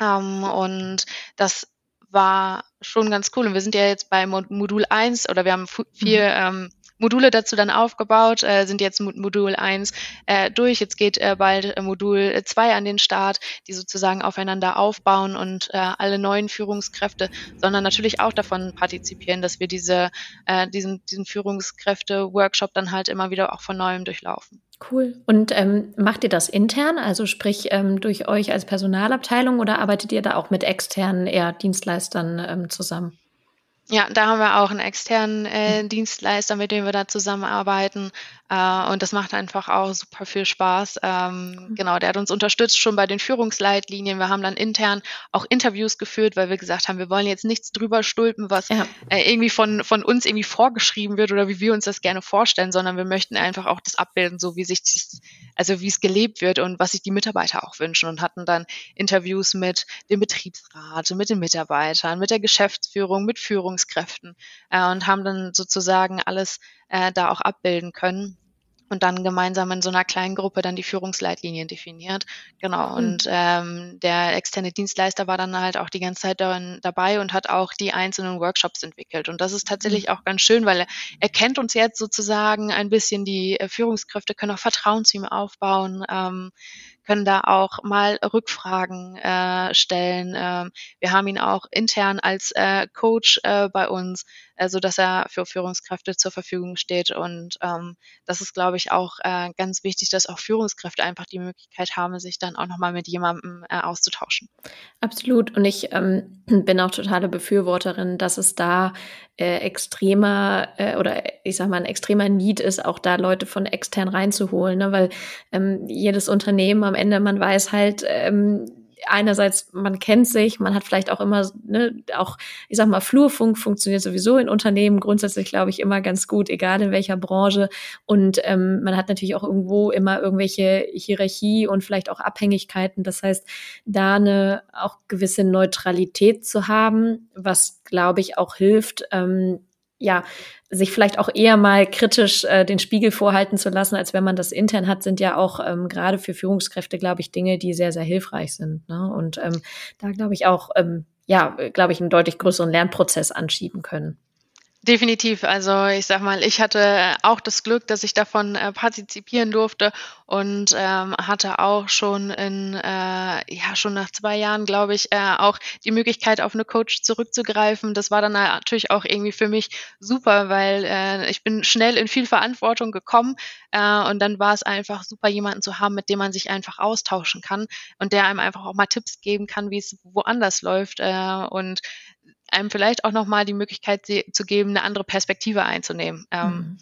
Ähm, und das war schon ganz cool. Und wir sind ja jetzt bei Modul 1 oder wir haben vier mhm. ähm, Module dazu dann aufgebaut, äh, sind jetzt Modul 1 äh, durch. Jetzt geht äh, bald äh, Modul 2 an den Start, die sozusagen aufeinander aufbauen und äh, alle neuen Führungskräfte, sondern natürlich auch davon partizipieren, dass wir diese, äh, diesen, diesen Führungskräfte-Workshop dann halt immer wieder auch von neuem durchlaufen. Cool. Und ähm, macht ihr das intern, also sprich ähm, durch euch als Personalabteilung oder arbeitet ihr da auch mit externen eher Dienstleistern ähm, zusammen? Ja, da haben wir auch einen externen äh, Dienstleister, mit dem wir da zusammenarbeiten. Äh, und das macht einfach auch super viel Spaß. Ähm, mhm. Genau, der hat uns unterstützt schon bei den Führungsleitlinien. Wir haben dann intern auch Interviews geführt, weil wir gesagt haben, wir wollen jetzt nichts drüber stülpen, was ja. äh, irgendwie von, von uns irgendwie vorgeschrieben wird oder wie wir uns das gerne vorstellen, sondern wir möchten einfach auch das abbilden, so wie sich das, also wie es gelebt wird und was sich die Mitarbeiter auch wünschen und hatten dann Interviews mit dem Betriebsrat, mit den Mitarbeitern, mit der Geschäftsführung, mit Führungskräften äh, und haben dann sozusagen alles äh, da auch abbilden können und dann gemeinsam in so einer kleinen Gruppe dann die Führungsleitlinien definiert. Genau. Mhm. Und ähm, der externe Dienstleister war dann halt auch die ganze Zeit darin, dabei und hat auch die einzelnen Workshops entwickelt. Und das ist tatsächlich mhm. auch ganz schön, weil er, er kennt uns jetzt sozusagen ein bisschen, die äh, Führungskräfte können auch Vertrauen zu ihm aufbauen. Ähm, können da auch mal Rückfragen äh, stellen. Ähm, wir haben ihn auch intern als äh, Coach äh, bei uns, äh, so dass er für Führungskräfte zur Verfügung steht. Und ähm, das ist, glaube ich, auch äh, ganz wichtig, dass auch Führungskräfte einfach die Möglichkeit haben, sich dann auch nochmal mit jemandem äh, auszutauschen. Absolut. Und ich ähm, bin auch totale Befürworterin, dass es da äh, extremer äh, oder ich sag mal ein extremer Need ist, auch da Leute von extern reinzuholen, ne? weil ähm, jedes Unternehmen am Ende, man weiß halt, ähm, einerseits, man kennt sich, man hat vielleicht auch immer, ne, auch, ich sag mal, Flurfunk funktioniert sowieso in Unternehmen grundsätzlich, glaube ich, immer ganz gut, egal in welcher Branche. Und ähm, man hat natürlich auch irgendwo immer irgendwelche Hierarchie und vielleicht auch Abhängigkeiten. Das heißt, da eine auch gewisse Neutralität zu haben, was, glaube ich, auch hilft, ähm, ja, sich vielleicht auch eher mal kritisch äh, den Spiegel vorhalten zu lassen, als wenn man das intern hat, sind ja auch ähm, gerade für Führungskräfte, glaube ich, Dinge, die sehr, sehr hilfreich sind. Ne? Und ähm, da glaube ich auch, ähm, ja, glaube ich, einen deutlich größeren Lernprozess anschieben können. Definitiv. Also ich sag mal, ich hatte auch das Glück, dass ich davon äh, partizipieren durfte und ähm, hatte auch schon in äh, ja schon nach zwei Jahren, glaube ich, äh, auch die Möglichkeit auf eine Coach zurückzugreifen. Das war dann natürlich auch irgendwie für mich super, weil äh, ich bin schnell in viel Verantwortung gekommen äh, und dann war es einfach super, jemanden zu haben, mit dem man sich einfach austauschen kann und der einem einfach auch mal Tipps geben kann, wie es woanders läuft äh, und einem vielleicht auch nochmal die Möglichkeit zu geben, eine andere Perspektive einzunehmen. Ähm, mhm.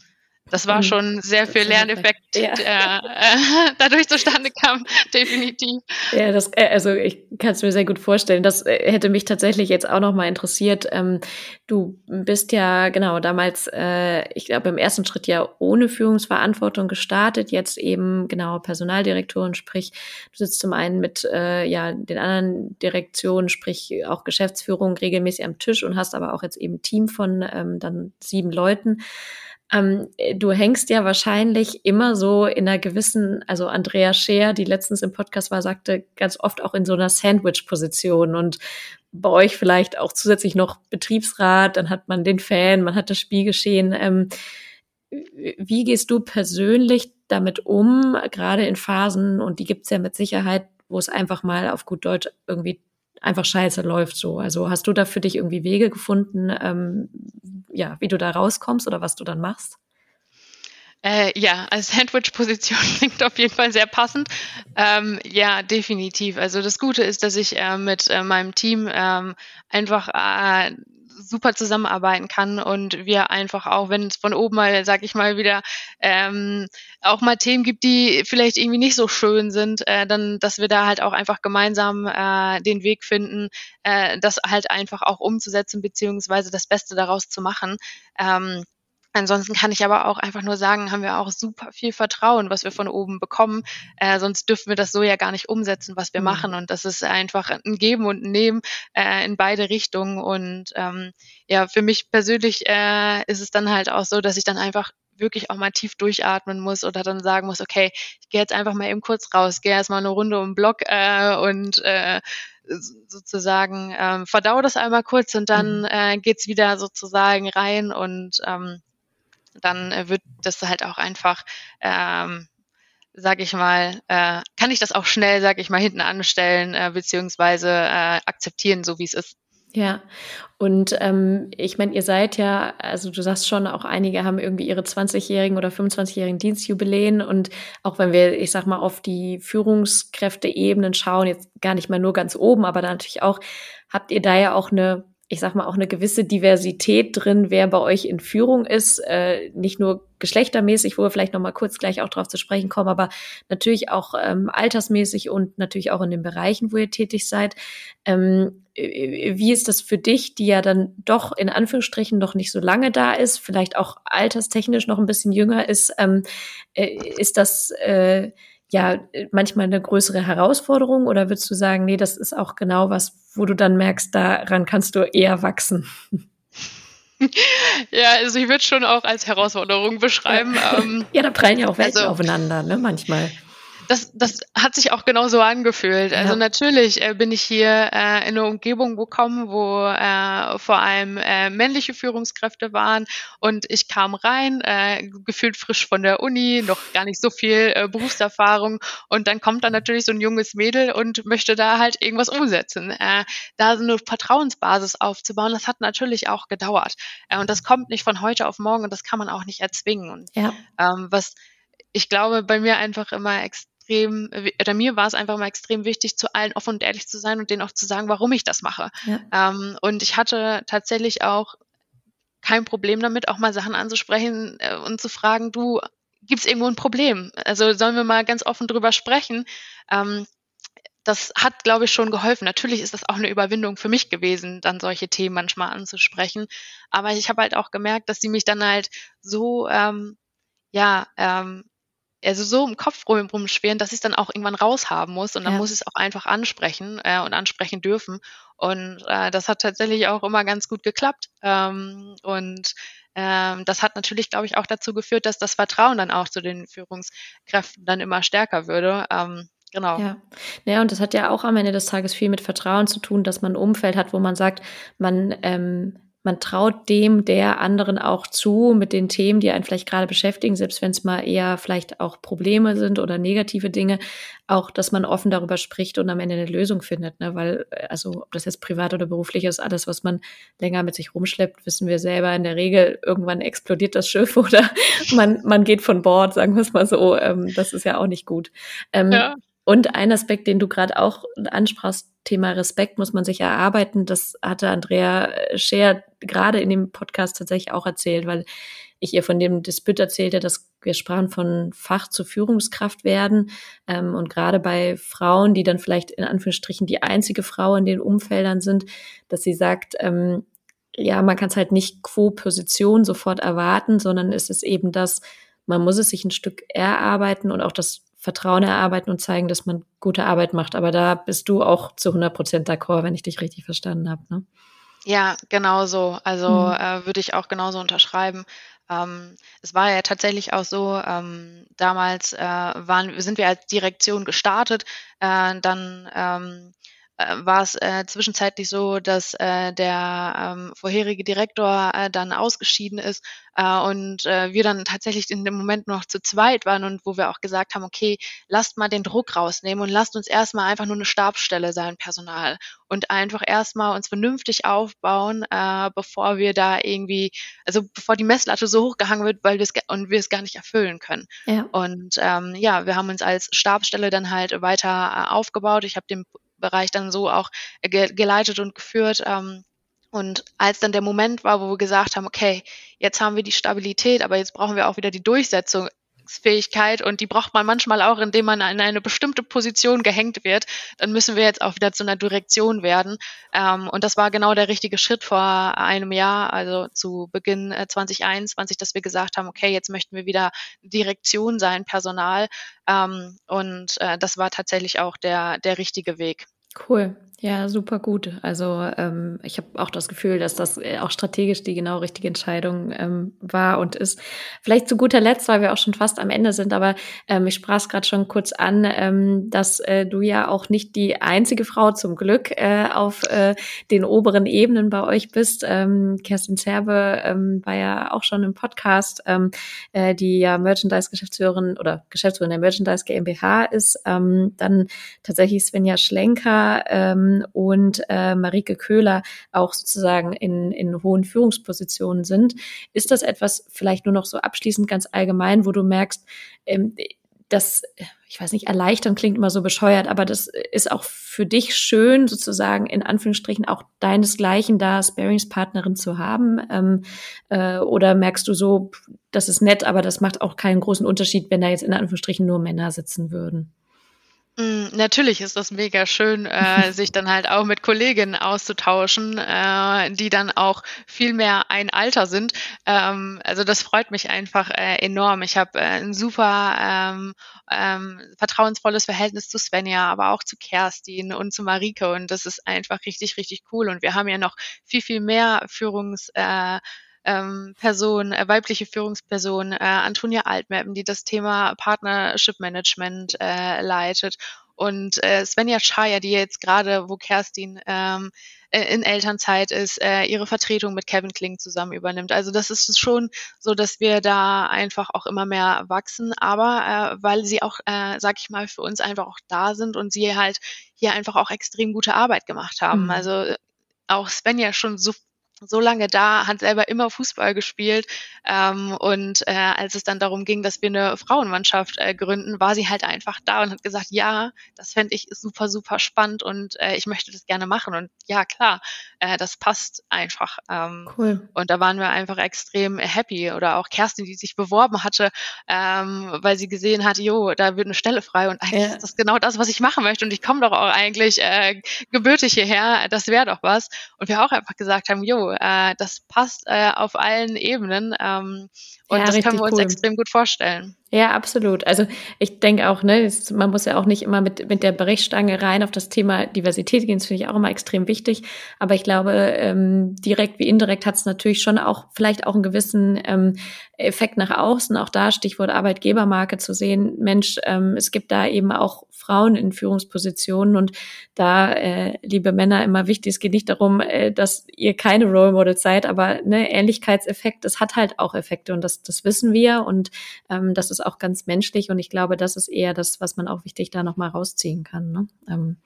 Das war schon sehr viel Lerneffekt, ja. der äh, dadurch zustande kam, definitiv. Ja, das, äh, also ich kann es mir sehr gut vorstellen. Das äh, hätte mich tatsächlich jetzt auch noch mal interessiert. Ähm, du bist ja genau damals, äh, ich glaube im ersten Schritt ja ohne Führungsverantwortung gestartet, jetzt eben genau Personaldirektorin, sprich du sitzt zum einen mit äh, ja den anderen Direktionen, sprich auch Geschäftsführung regelmäßig am Tisch und hast aber auch jetzt eben Team von ähm, dann sieben Leuten. Ähm, du hängst ja wahrscheinlich immer so in einer gewissen, also Andrea Scheer, die letztens im Podcast war, sagte ganz oft auch in so einer Sandwich-Position und bei euch vielleicht auch zusätzlich noch Betriebsrat, dann hat man den Fan, man hat das Spielgeschehen. Ähm, wie gehst du persönlich damit um, gerade in Phasen, und die gibt's ja mit Sicherheit, wo es einfach mal auf gut Deutsch irgendwie einfach scheiße läuft so. Also hast du da für dich irgendwie Wege gefunden, ähm, ja, wie du da rauskommst oder was du dann machst? Äh, ja, als Sandwich-Position klingt auf jeden Fall sehr passend. Ähm, ja, definitiv. Also das Gute ist, dass ich äh, mit äh, meinem Team ähm, einfach äh, super zusammenarbeiten kann und wir einfach auch, wenn es von oben mal, sag ich mal, wieder ähm, auch mal Themen gibt, die vielleicht irgendwie nicht so schön sind, äh, dann, dass wir da halt auch einfach gemeinsam äh, den Weg finden, äh, das halt einfach auch umzusetzen, beziehungsweise das Beste daraus zu machen. Ähm, Ansonsten kann ich aber auch einfach nur sagen, haben wir auch super viel Vertrauen, was wir von oben bekommen. Äh, sonst dürfen wir das so ja gar nicht umsetzen, was wir mhm. machen. Und das ist einfach ein Geben und ein Nehmen äh, in beide Richtungen. Und ähm, ja, für mich persönlich äh, ist es dann halt auch so, dass ich dann einfach wirklich auch mal tief durchatmen muss oder dann sagen muss, okay, ich gehe jetzt einfach mal eben kurz raus, gehe erstmal eine Runde um den Block äh, und äh, sozusagen ähm, verdau das einmal kurz und dann mhm. äh, geht's wieder sozusagen rein und ähm, dann äh, wird das halt auch einfach, ähm, sag ich mal, äh, kann ich das auch schnell, sag ich mal, hinten anstellen, äh, beziehungsweise äh, akzeptieren, so wie es ist. Ja, und ähm, ich meine, ihr seid ja, also du sagst schon, auch einige haben irgendwie ihre 20-jährigen oder 25-jährigen Dienstjubiläen und auch wenn wir, ich sag mal, auf die Führungskräfteebenen schauen, jetzt gar nicht mal nur ganz oben, aber natürlich auch, habt ihr da ja auch eine ich sag mal, auch eine gewisse Diversität drin, wer bei euch in Führung ist, äh, nicht nur geschlechtermäßig, wo wir vielleicht noch mal kurz gleich auch drauf zu sprechen kommen, aber natürlich auch ähm, altersmäßig und natürlich auch in den Bereichen, wo ihr tätig seid. Ähm, wie ist das für dich, die ja dann doch in Anführungsstrichen noch nicht so lange da ist, vielleicht auch alterstechnisch noch ein bisschen jünger ist? Ähm, äh, ist das äh, ja manchmal eine größere Herausforderung oder würdest du sagen, nee, das ist auch genau was, wo du dann merkst, daran kannst du eher wachsen? Ja, also ich würde schon auch als Herausforderung beschreiben. Ja, ähm, ja da prallen ja auch Welten also, aufeinander, ne, manchmal. Das, das hat sich auch genauso angefühlt. Also Ja. natürlich äh, bin ich hier äh, in eine Umgebung gekommen, wo äh, vor allem äh, männliche Führungskräfte waren und ich kam rein, äh, gefühlt frisch von der Uni, noch gar nicht so viel äh, Berufserfahrung und dann kommt dann natürlich so ein junges Mädel und möchte da halt irgendwas umsetzen. Äh, da so eine Vertrauensbasis aufzubauen, das hat natürlich auch gedauert. Äh, und das kommt nicht von heute auf morgen und das kann man auch nicht erzwingen. Und Ja, ähm, was ich glaube, bei mir einfach immer extrem, oder mir war es einfach immer extrem wichtig, zu allen offen und ehrlich zu sein und denen auch zu sagen, warum ich das mache. ja, Ähm, und ich hatte tatsächlich auch kein Problem damit, auch mal Sachen anzusprechen äh, und zu fragen, du, gibt es irgendwo ein Problem? Also sollen wir mal ganz offen drüber sprechen? Ähm, das hat, glaube ich, schon geholfen. Natürlich ist das auch eine Überwindung für mich gewesen, dann solche Themen manchmal anzusprechen. Aber ich habe halt auch gemerkt, dass sie mich dann halt so, ähm, ja, ähm, also so im Kopf rum, rumschwirren, dass ich es dann auch irgendwann raushaben muss und dann Ja. muss ich es auch einfach ansprechen äh, und ansprechen dürfen. Und äh, das hat tatsächlich auch immer ganz gut geklappt. Ähm, und ähm, das hat natürlich, glaube ich, auch dazu geführt, dass das Vertrauen dann auch zu den Führungskräften dann immer stärker würde. Ähm, genau. ja. Naja, und das hat ja auch am Ende des Tages viel mit Vertrauen zu tun, dass man ein Umfeld hat, wo man sagt, man, ähm, man traut dem der anderen auch zu mit den Themen, die einen vielleicht gerade beschäftigen, selbst wenn es mal eher vielleicht auch Probleme sind oder negative Dinge, auch, dass man offen darüber spricht und am Ende eine Lösung findet. Ne? Weil, äh, also ob das jetzt privat oder beruflich ist, alles, was man länger mit sich rumschleppt, wissen wir selber in der Regel, irgendwann explodiert das Schiff oder man, man geht von Bord, sagen wir es mal so. Ähm, das ist ja auch nicht gut. Ähm, Ja. Und ein Aspekt, den du gerade auch ansprachst, Thema Respekt muss man sich erarbeiten. Das hatte Andrea Scheer gerade in dem Podcast tatsächlich auch erzählt, weil ich ihr von dem Disput erzählte, dass wir sprachen von Fach zur Führungskraft werden. Ähm, und gerade bei Frauen, die dann vielleicht in Anführungsstrichen die einzige Frau in den Umfeldern sind, dass sie sagt, ähm, ja, man kann es halt nicht quo Position sofort erwarten, sondern es ist eben das, man muss es sich ein Stück erarbeiten und auch das Vertrauen erarbeiten und zeigen, dass man gute Arbeit macht. Aber da bist du auch zu 100 Prozent d'accord, wenn ich dich richtig verstanden habe. Ne? Ja, genau so. Also Mhm. äh, würde ich auch genauso unterschreiben. Ähm, es war ja tatsächlich auch so, ähm, damals äh, waren, sind wir als Direktion gestartet, äh, dann ähm, äh, war es äh, zwischenzeitlich so, dass äh, der ähm, vorherige Direktor äh, dann ausgeschieden ist äh, und äh, wir dann tatsächlich in dem Moment noch zu zweit waren und wo wir auch gesagt haben, okay, lasst mal den Druck rausnehmen und lasst uns erstmal einfach nur eine Stabsstelle sein, Personal und einfach erstmal uns vernünftig aufbauen, äh, bevor wir da irgendwie, also bevor die Messlatte so hochgehangen wird, weil wir es und wir es gar nicht erfüllen können. Ja. Und ähm, ja, wir haben uns als Stabsstelle dann halt weiter äh, aufgebaut. Ich habe den Bereich dann so auch äh, ge geleitet und geführt. Ähm, und als dann der Moment war, wo wir gesagt haben, okay, jetzt haben wir die Stabilität, aber jetzt brauchen wir auch wieder die Durchsetzungsfähigkeit und die braucht man manchmal auch, indem man in eine bestimmte Position gehängt wird, dann müssen wir jetzt auch wieder zu einer Direktion werden. Ähm, und das war genau der richtige Schritt vor einem Jahr, also zu Beginn äh, 2021, dass wir gesagt haben, okay, jetzt möchten wir wieder Direktion sein, Personal. Ähm, und äh, das war tatsächlich auch der, der richtige Weg. Cool. Ja, super gut. Also ähm, ich habe auch das Gefühl, dass das äh, auch strategisch die genau richtige Entscheidung ähm, war und ist. Vielleicht zu guter Letzt, weil wir auch schon fast am Ende sind, aber ähm, ich sprach es gerade schon kurz an, ähm, dass äh, du ja auch nicht die einzige Frau zum Glück äh, auf äh, den oberen Ebenen bei euch bist. Ähm, Kerstin Zerbe ähm, war ja auch schon im Podcast, ähm, äh, die ja Merchandise-Geschäftsführerin oder Geschäftsführerin der Merchandise GmbH ist. Ähm, dann tatsächlich Svenja Schlenker ähm, und äh, Marike Köhler auch sozusagen in, in hohen Führungspositionen sind. Ist das etwas vielleicht nur noch so abschließend ganz allgemein, wo du merkst, ähm, das, ich weiß nicht, erleichtern klingt immer so bescheuert, aber das ist auch für dich schön, sozusagen in Anführungsstrichen auch deinesgleichen da Sparingspartnerin zu haben? Ähm, äh, oder merkst du so, das ist nett, aber das macht auch keinen großen Unterschied, wenn da jetzt in Anführungsstrichen nur Männer sitzen würden? Mm, Natürlich ist das mega schön, äh, sich dann halt auch mit Kolleginnen auszutauschen, äh, die dann auch viel mehr ein Alter sind. Ähm, also das freut mich einfach äh, enorm. Ich habe äh, ein super ähm, ähm, vertrauensvolles Verhältnis zu Svenja, aber auch zu Kerstin und zu Marike und das ist einfach richtig, richtig cool. Und wir haben ja noch viel, viel mehr Führungs äh, ähm, Person, äh, weibliche Führungsperson, äh, Antonia Altmeppen, die das Thema Partnership Management äh, leitet. Und äh, Svenja Schaja, die jetzt gerade, wo Kerstin ähm, äh, in Elternzeit ist, äh, ihre Vertretung mit Kevin Kling zusammen übernimmt. Also das ist schon so, dass wir da einfach auch immer mehr wachsen, aber äh, weil sie auch, äh, sag ich mal, für uns einfach auch da sind und sie halt hier einfach auch extrem gute Arbeit gemacht haben. Mhm. Also äh, auch Svenja schon so so lange da, hat selber immer Fußball gespielt. Ähm, und äh, als es dann darum ging, dass wir eine Frauenmannschaft äh, gründen, war sie halt einfach da und hat gesagt, ja, das fände ich super, super spannend und äh, ich möchte das gerne machen. Und ja, klar, äh, das passt einfach. Ähm, cool. Und da waren wir einfach extrem happy. Oder auch Kerstin, die sich beworben hatte, ähm, weil sie gesehen hat, jo, da wird eine Stelle frei und eigentlich ja. ist das genau das, was ich machen möchte. Und ich komme doch auch eigentlich äh, gebürtig hierher, das wäre doch was. Und wir auch einfach gesagt haben, jo, äh, das passt äh, auf allen Ebenen. Ähm, und ja, das können wir uns cool. extrem gut vorstellen. Ja, absolut. Also ich denke auch, ne, ist, man muss ja auch nicht immer mit, mit der Berichtstange rein auf das Thema Diversität gehen. Das finde ich auch immer extrem wichtig. Aber ich glaube, ähm, direkt wie indirekt hat es natürlich schon auch vielleicht auch einen gewissen ähm, Effekt nach außen. Auch da Stichwort Arbeitgebermarke zu sehen. Mensch, ähm, es gibt da eben auch Frauen in Führungspositionen und da, äh, liebe Männer, immer wichtig, es geht nicht darum, äh, dass ihr keine Role Models seid, aber ne, Ähnlichkeitseffekt, das hat halt auch Effekte und das, das wissen wir und ähm, das ist ist auch ganz menschlich und ich glaube, das ist eher das, was man auch wichtig da nochmal rausziehen kann. Ne? Ähm,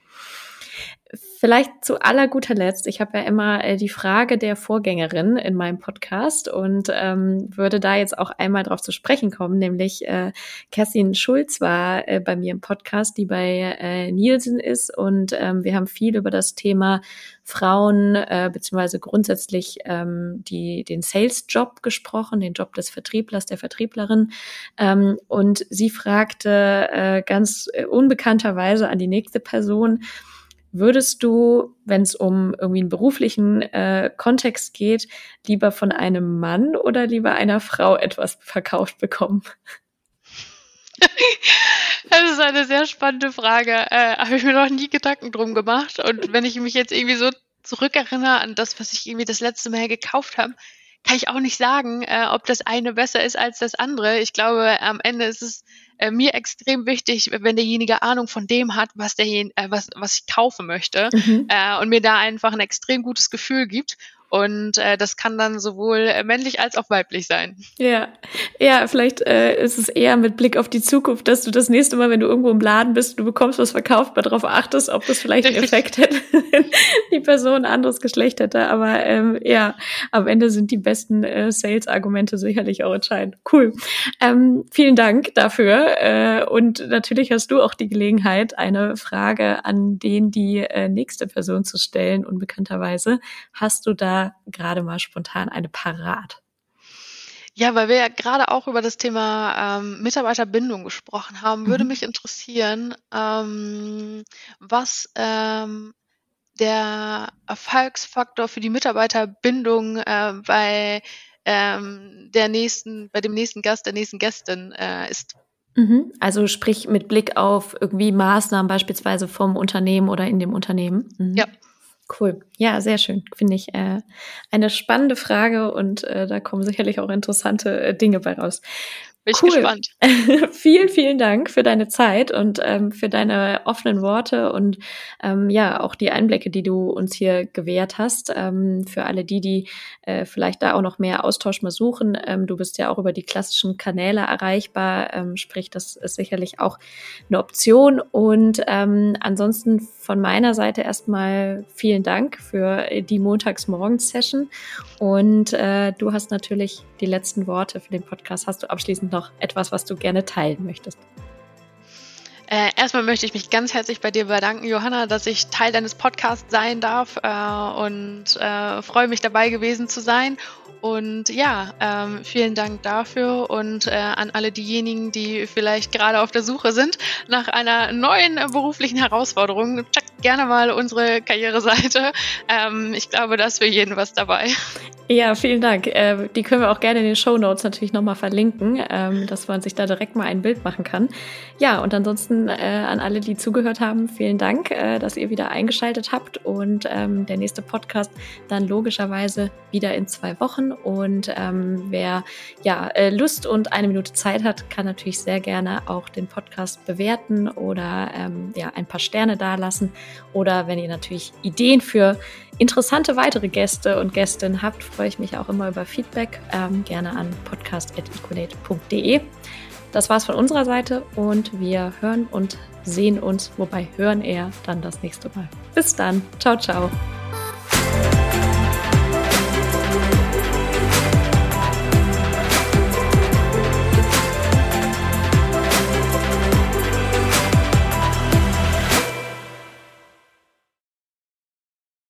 Vielleicht zu aller guter Letzt, ich habe ja immer äh, die Frage der Vorgängerin in meinem Podcast und ähm, würde da jetzt auch einmal drauf zu sprechen kommen, nämlich äh, Kerstin Schulz war äh, bei mir im Podcast, die bei äh, Nielsen ist und ähm, wir haben viel über das Thema Frauen äh, beziehungsweise grundsätzlich ähm, die, den Sales-Job gesprochen, den Job des Vertrieblers, der Vertrieblerin. Ähm, und sie fragte äh, ganz äh, unbekannterweise an die nächste Person, Würdest du, wenn es um irgendwie einen beruflichen äh, Kontext geht, lieber von einem Mann oder lieber einer Frau etwas verkauft bekommen? Das ist eine sehr spannende Frage. Äh, Habe ich mir noch nie Gedanken drum gemacht. Und wenn ich mich jetzt irgendwie so zurückerinnere an das, was ich irgendwie das letzte Mal gekauft habe, kann ich auch nicht sagen, äh, ob das eine besser ist als das andere. Ich glaube, am Ende ist es äh, mir extrem wichtig, wenn derjenige Ahnung von dem hat, was, derjen äh, was, was ich kaufen möchte mhm. äh, und mir da einfach ein extrem gutes Gefühl gibt. Und äh, das kann dann sowohl äh, männlich als auch weiblich sein. Ja, ja, vielleicht äh, ist es eher mit Blick auf die Zukunft, dass du das nächste Mal, wenn du irgendwo im Laden bist, du bekommst was verkauft, mal darauf achtest, ob das vielleicht einen Effekt hätte, wenn die Person ein anderes Geschlecht hätte. Aber ähm, ja, am Ende sind die besten äh, Sales-Argumente sicherlich auch entscheidend. Cool. Ähm, vielen Dank dafür. Äh, und natürlich hast du auch die Gelegenheit, eine Frage an den die äh, nächste Person zu stellen. Unbekannterweise hast du da gerade mal spontan eine parat? Ja, weil wir ja gerade auch über das Thema ähm, Mitarbeiterbindung gesprochen haben, würde mhm. mich interessieren, ähm, was ähm, der Erfolgsfaktor für die Mitarbeiterbindung äh, bei ähm, der nächsten, bei dem nächsten Gast, der nächsten Gästin äh, ist. Mhm. Also sprich mit Blick auf irgendwie Maßnahmen beispielsweise vom Unternehmen oder in dem Unternehmen. Mhm. Ja. Cool. Ja, sehr schön. Finde ich äh, eine spannende Frage und äh, da kommen sicherlich auch interessante äh, Dinge bei raus. Bin cool. gespannt. vielen, vielen Dank für deine Zeit und ähm, für deine offenen Worte und ähm, ja, auch die Einblicke, die du uns hier gewährt hast. Ähm, für alle die, die äh, vielleicht da auch noch mehr Austausch mal suchen. Ähm, du bist ja auch über die klassischen Kanäle erreichbar, ähm, sprich, das ist sicherlich auch eine Option. Und ähm, ansonsten von meiner Seite erstmal vielen Dank für die Montagsmorgens-Session. Und äh, du hast natürlich die letzten Worte für den Podcast. Hast du abschließend noch etwas, was du gerne teilen möchtest? Äh, erstmal möchte ich mich ganz herzlich bei dir bedanken, Johanna, dass ich Teil deines Podcasts sein darf äh, und äh, freue mich dabei gewesen zu sein. Und ja, ähm, vielen Dank dafür und äh, an alle diejenigen, die vielleicht gerade auf der Suche sind nach einer neuen beruflichen Herausforderung. Checkt gerne mal unsere Karriereseite. Ähm, ich glaube, da ist für jeden was dabei. Ja, vielen Dank. Äh, die können wir auch gerne in den Show Notes natürlich nochmal verlinken, ähm, dass man sich da direkt mal ein Bild machen kann. Ja, und ansonsten äh, an alle, die zugehört haben, vielen Dank, äh, dass ihr wieder eingeschaltet habt. Und ähm, der nächste Podcast dann logischerweise wieder in zwei Wochen. Und ähm, wer ja äh, Lust und eine Minute Zeit hat, kann natürlich sehr gerne auch den Podcast bewerten oder ähm, ja ein paar Sterne dalassen. Oder wenn ihr natürlich Ideen für interessante weitere Gäste und Gästinnen habt, freue ich mich auch immer über Feedback. Ähm, gerne an podcast.ecolate.de. Das war's von unserer Seite und wir hören und sehen uns, wobei hören eher dann das nächste Mal. Bis dann. Ciao, ciao.